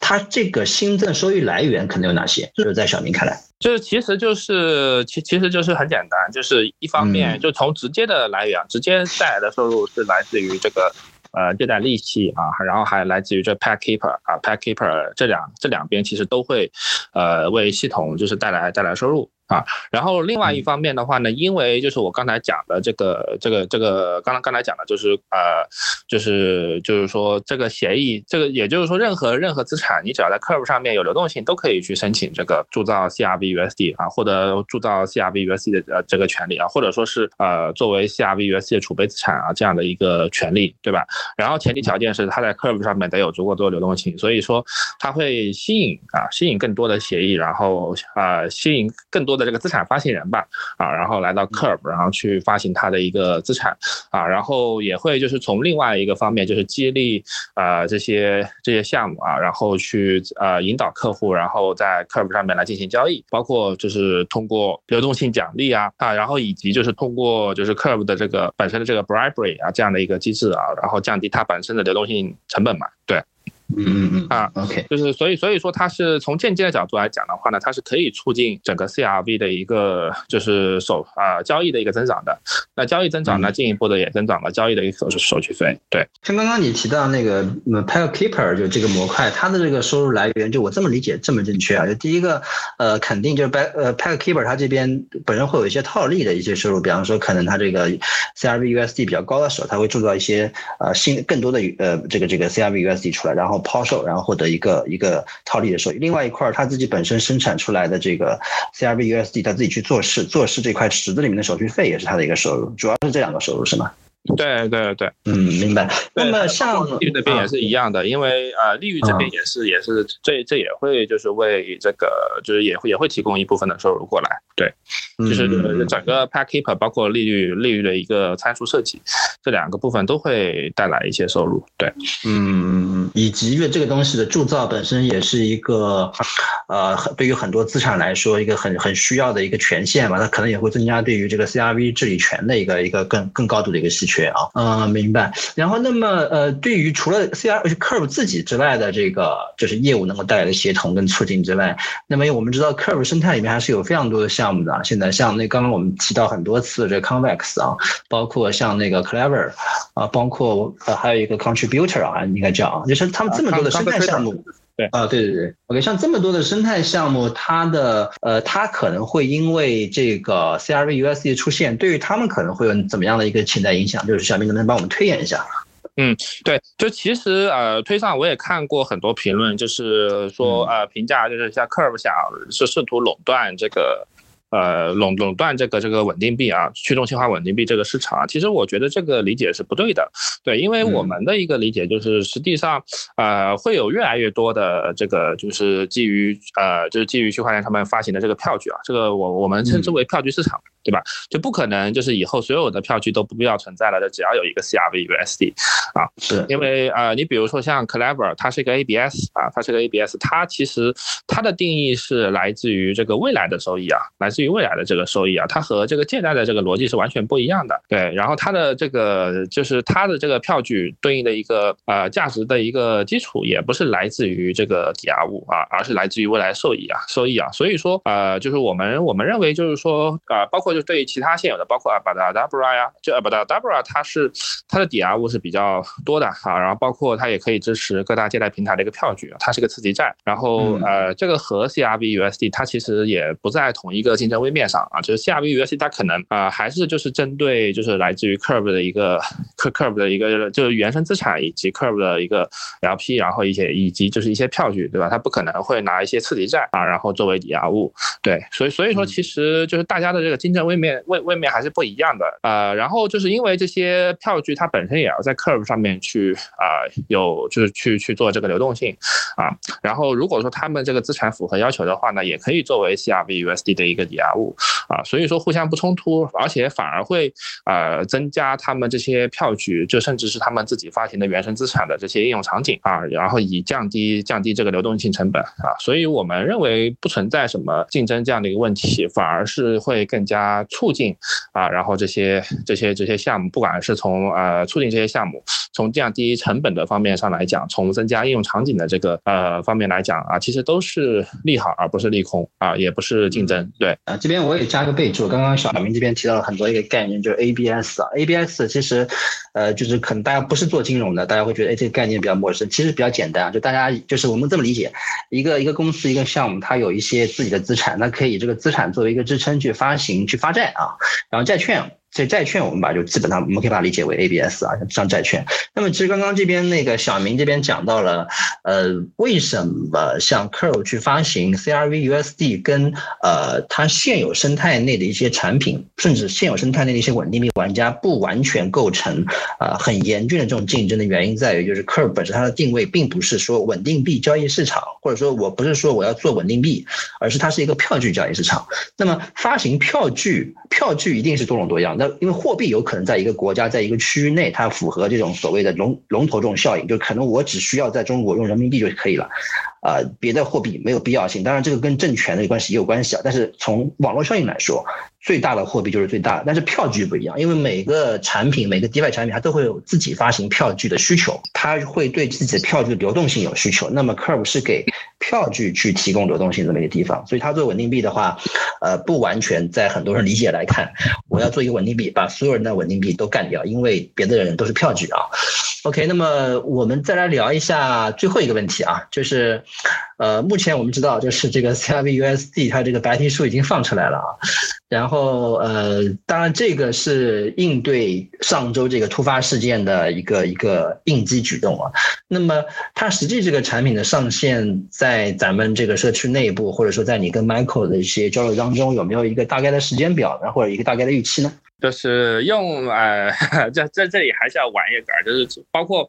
它这个新增收益来源可能有哪些？就是在小明看来，就是其实就是其其实就是很简单，就是一方面就从直接的来源，直接带来的收入是来自于这个呃借贷利息啊，然后还来自于这 Pack Keeper 啊，Pack Keeper 这两这两边其实都会呃为系统就是带来带来收入。啊，然后另外一方面的话呢，因为就是我刚才讲的这个这个这个，刚刚刚才讲的就是呃，就是就是说这个协议，这个也就是说任何任何资产，你只要在 Curve 上面有流动性，都可以去申请这个铸造 CRVUSD 啊，或者铸造 CRVUSD 的呃这个权利啊，或者说是呃作为 CRVUSD 的储备资产啊这样的一个权利，对吧？然后前提条件是它在 Curve 上面得有足够多的流动性，所以说它会吸引啊吸引更多的协议，然后啊吸引更多。的这个资产发行人吧，啊，然后来到 Curve，然后去发行它的一个资产，啊，然后也会就是从另外一个方面，就是激励啊这些这些项目啊，然后去呃引导客户，然后在 Curve 上面来进行交易，包括就是通过流动性奖励啊啊，然后以及就是通过就是 Curve 的这个本身的这个 bribery 啊这样的一个机制啊，然后降低它本身的流动性成本嘛，对。嗯嗯嗯啊，OK，就是所以所以说它是从间接的角度来讲的话呢，它是可以促进整个 CRV 的一个就是手啊交易的一个增长的。那交易增长呢，进一步的也增长了交易的一个手手续费。对，像刚刚你提到那个 Pack Keeper 就这个模块，它的这个收入来源，就我这么理解这么正确啊？就第一个，呃，肯定就是 Pack Keeper 它这边本身会有一些套利的一些收入，比方说可能它这个 CRV USD 比较高的时候，它会铸造一些呃新更多的呃这个这个 CRV USD 出来，然后。抛售，然后获得一个一个套利的收益。另外一块儿，他自己本身生产出来的这个 C R B USD，他自己去做事，做事这块池子里面的手续费也是他的一个收入。主要是这两个收入是吗？对对对，嗯，明白。那么像利率这边也是一样的，因为呃，利率这边也是也是这这也会就是为这个就是也会也会提供一部分的收入过来。对，就是整个 Pack Keeper 包括利率利率的一个参数设计，这两个部分都会带来一些收入。对，嗯，以及因为这个东西的铸造本身也是一个呃，对于很多资产来说一个很很需要的一个权限嘛，它可能也会增加对于这个 CRV 治理权的一个一个更更高度的一个稀缺啊。嗯，明白。然后，那么呃，对于除了 C R Curve 自己之外的这个就是业务能够带来的协同跟促进之外，那么我们知道 Curve 生态里面还是有非常多的项目的。现在像那刚刚我们提到很多次这个 Convex 啊，包括像那个 Clever 啊，包括呃还有一个 Contributor 啊，应该叫啊，就是他们这么多的生态项目。对啊，对对对，OK，像这么多的生态项目，它的呃，它可能会因为这个 CRV USD 出现，对于他们可能会有怎么样的一个潜在影响？就是小明能不能帮我们推演一下？嗯，对，就其实呃，推上我也看过很多评论，就是说呃，评价就是像 Curve 想是试图垄断这个。呃，垄垄断这个这个稳定币啊，去中心化稳定币这个市场啊，其实我觉得这个理解是不对的。对，因为我们的一个理解就是，实际上，呃，会有越来越多的这个就是基于呃就是基于区块链他们发行的这个票据啊，这个我我们称之为票据市场。对吧？就不可能，就是以后所有的票据都不必要存在了的，只要有一个 CRV USD 啊，是因为呃，你比如说像 Clever，它是一个 ABS 啊，它是个 ABS，它其实它的定义是来自于这个未来的收益啊，来自于未来的这个收益啊，它和这个借贷的这个逻辑是完全不一样的。对，然后它的这个就是它的这个票据对应的一个呃价值的一个基础，也不是来自于这个抵押物啊，而是来自于未来收益啊，收益啊。所以说呃，就是我们我们认为就是说啊，包括。就对于其他现有的，包括阿巴达 Dabra 呀，就阿巴达 Dabra，它是它的抵押物是比较多的啊，然后包括它也可以支持各大借贷平台的一个票据，它是个次级债。然后呃，这个和 CRV USD 它其实也不在同一个竞争位面上啊，就是 CRV USD 它可能啊还是就是针对就是来自于 Curve 的一个 Curve 的一个就是原生资产以及 Curve 的一个 LP，然后一些以及就是一些票据，对吧？它不可能会拿一些次级债啊，然后作为抵押物。对，所以所以说其实就是大家的这个竞争。位面位位面还是不一样的，呃，然后就是因为这些票据它本身也要在 Curve 上面去啊，有就是去去做这个流动性啊，然后如果说他们这个资产符合要求的话呢，也可以作为 CRV USD 的一个抵押物啊，所以说互相不冲突，而且反而会呃增加他们这些票据，就甚至是他们自己发行的原生资产的这些应用场景啊，然后以降低降低这个流动性成本啊，所以我们认为不存在什么竞争这样的一个问题，反而是会更加。啊促进啊，然后这些这些这些项目，不管是从呃促进这些项目，从降低成本的方面上来讲，从增加应用场景的这个呃方面来讲啊，其实都是利好而不是利空啊，也不是竞争。对啊，这边我也加个备注，刚刚小明这边提到了很多一个概念，就是 ABS 啊，ABS 其实呃就是可能大家不是做金融的，大家会觉得哎这个概念比较陌生，其实比较简单啊，就大家就是我们这么理解，一个一个公司一个项目，它有一些自己的资产，那可以这个资产作为一个支撑去发行去。发债啊，然后债券。这债券我们把就基本上我们可以把它理解为 ABS 啊，像债券。那么其实刚刚这边那个小明这边讲到了，呃，为什么像 Curve 去发行 CRV USD 跟呃它现有生态内的一些产品，甚至现有生态内的一些稳定币玩家不完全构成啊很严峻的这种竞争的原因在于，就是 Curve 本身它的定位并不是说稳定币交易市场，或者说我不是说我要做稳定币，而是它是一个票据交易市场。那么发行票据，票据一定是多种多样那。因为货币有可能在一个国家，在一个区域内，它符合这种所谓的龙龙头这种效应，就可能我只需要在中国用人民币就可以了，啊，别的货币没有必要性。当然，这个跟政权的关系也有关系啊。但是从网络效应来说，最大的货币就是最大的。但是票据不一样，因为每个产品、每个 DeFi 产品，它都会有自己发行票据的需求，它会对自己的票据流动性有需求。那么 Curve 是给票据去提供流动性这么一个地方，所以它做稳定币的话，呃，不完全在很多人理解来看，我要做一个稳定币，把所有人的稳定币都干掉，因为别的人都是票据啊。OK，那么我们再来聊一下最后一个问题啊，就是，呃，目前我们知道就是这个 CRVUSD 它这个白皮书已经放出来了啊，然后呃，当然这个是应对上周这个突发事件的一个一个应激举动啊。那么它实际这个产品的上线在咱们这个社区内部，或者说在你跟 Michael 的一些交流当中，有没有一个大概的时间表呢，或者一个大概的预期呢？就是用呃，[laughs] 在在这里还是要玩一个梗，就是包括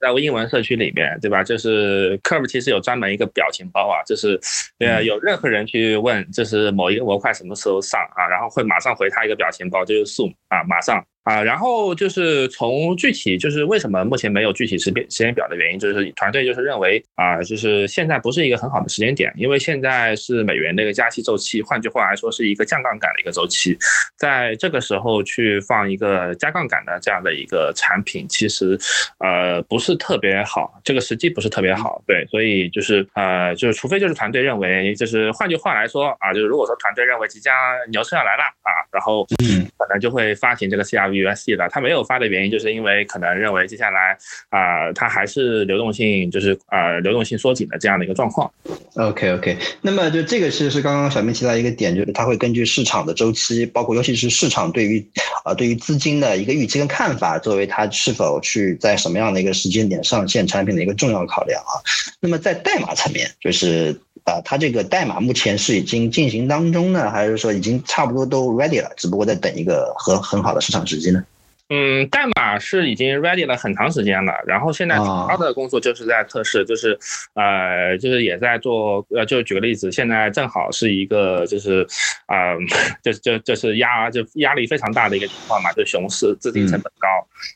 在英文社区里面，对吧？就是 Curve 其实有专门一个表情包啊，就是呃有任何人去问，就是某一个模块什么时候上啊，然后会马上回他一个表情包，就是 Zoom 啊，马上。啊，然后就是从具体就是为什么目前没有具体时间时间表的原因，就是团队就是认为啊，就是现在不是一个很好的时间点，因为现在是美元的一个加息周期，换句话来说是一个降杠杆的一个周期，在这个时候去放一个加杠杆的这样的一个产品，其实呃不是特别好，这个时机不是特别好，对，所以就是呃就是除非就是团队认为，就是换句话来说啊，就是如果说团队认为即将牛市要来了啊，然后嗯可能就会发行这个 CRV。USD 的，他没有发的原因，就是因为可能认为接下来啊，它还是流动性，就是呃流动性缩紧的这样的一个状况。OK OK，那么就这个其实是刚刚小明提到一个点，就是它会根据市场的周期，包括尤其是市场对于啊对于资金的一个预期跟看法，作为它是否去在什么样的一个时间点上线产品的一个重要考量啊。那么在代码层面，就是啊，它这个代码目前是已经进行当中呢，还是说已经差不多都 ready 了，只不过在等一个很很好的市场时机呢？嗯，代码是已经 ready 了很长时间了，然后现在主要的工作就是在测试，就是，呃，就是也在做，呃，就举个例子，现在正好是一个就是，[laughs] 啊，就就就是压就压力非常大的一个情况嘛，就熊市资金成本高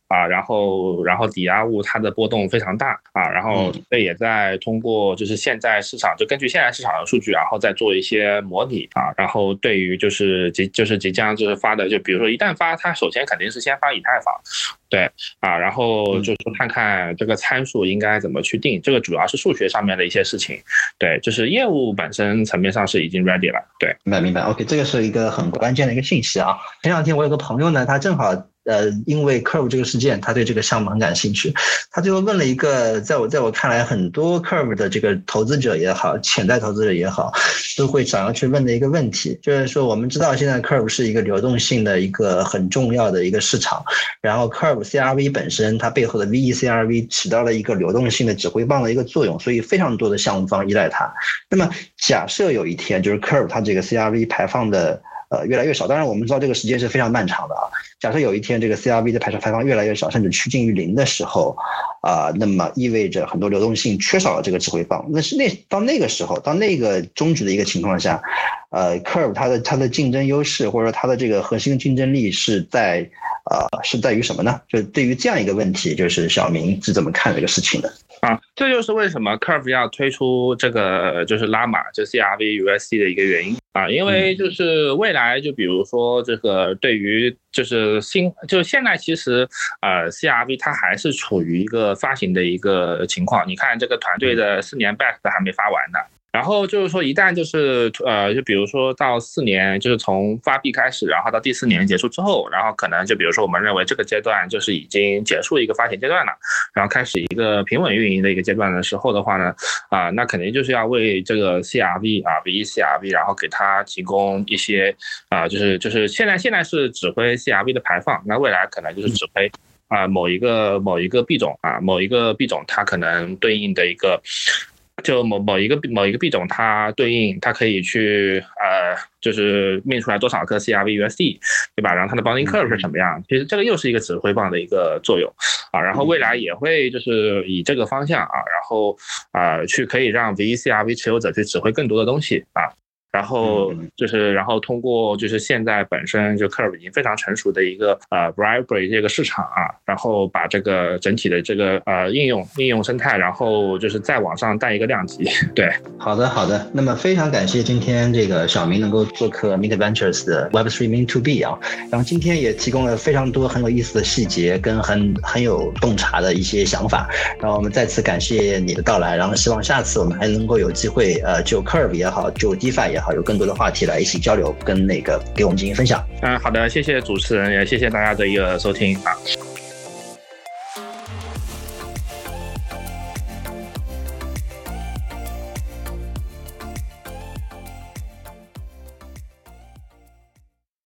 啊，然后然后抵押物它的波动非常大啊，然后这也在通过就是现在市场就根据现在市场的数据，然后再做一些模拟啊，然后对于就是即就是即将就是发的，就比如说一旦发，它首先肯定是先发以太坊，对啊，然后就是看看这个参数应该怎么去定，这个主要是数学上面的一些事情，对，就是业务本身层面上是已经 ready 了，对，明白明白，OK，这个是一个很关键的一个信息啊。前两天我有个朋友呢，他正好。呃，因为 Curve 这个事件，他对这个项目很感兴趣。他最后问了一个，在我在我看来，很多 Curve 的这个投资者也好，潜在投资者也好，都会想要去问的一个问题，就是说，我们知道现在 Curve 是一个流动性的一个很重要的一个市场，然后 Curve CRV 本身它背后的 VeCRV 起到了一个流动性的指挥棒的一个作用，所以非常多的项目方依赖它。那么假设有一天，就是 Curve 它这个 CRV 排放的。呃，越来越少。当然，我们知道这个时间是非常漫长的啊。假设有一天这个 CRV 的排放排放越来越少，甚至趋近于零的时候，啊，那么意味着很多流动性缺少了这个指挥棒。那是那到那个时候，到那个终止的一个情况下，呃，Curve 它的它的竞争优势或者说它的这个核心竞争力是在呃是在于什么呢？就对于这样一个问题，就是小明是怎么看这个事情的？啊，这就是为什么 Curve 要推出这个就是拉玛就 CRV USD 的一个原因啊，因为就是未来就比如说这个对于就是新就现在其实呃 CRV 它还是处于一个发行的一个情况，你看这个团队的四年 back 还没发完呢。然后就是说，一旦就是呃，就比如说到四年，就是从发币开始，然后到第四年结束之后，然后可能就比如说我们认为这个阶段就是已经结束一个发行阶段了，然后开始一个平稳运营的一个阶段的时候的话呢，啊，那肯定就是要为这个 CRV 啊，VeCRV，然后给它提供一些啊，就是就是现在现在是指挥 CRV 的排放，那未来可能就是指挥啊某一个某一个币种啊，某一个币种它可能对应的一个。就某某一个某一个币种，它对应它可以去呃，就是命出来多少个 CRV USD，对吧？然后它的 bonding curve 是什么样？其实这个又是一个指挥棒的一个作用啊。然后未来也会就是以这个方向啊，然后啊去可以让 VCRV 持有者去指挥更多的东西啊。然后就是，然后通过就是现在本身就 Curve 已经非常成熟的一个呃 Bribery 这个市场啊，然后把这个整体的这个呃应用应用生态，然后就是再往上带一个量级。[laughs] 对，好的好的。那么非常感谢今天这个小明能够做客 Mint Ventures 的 Web3 Mint to B 啊，然后今天也提供了非常多很有意思的细节跟很很有洞察的一些想法，然后我们再次感谢你的到来，然后希望下次我们还能够有机会呃就 Curve 也好，就 DeFi 好，有更多的话题来一起交流，跟那个给我们进行分享。嗯，好的，谢谢主持人，也谢谢大家的一个收听啊。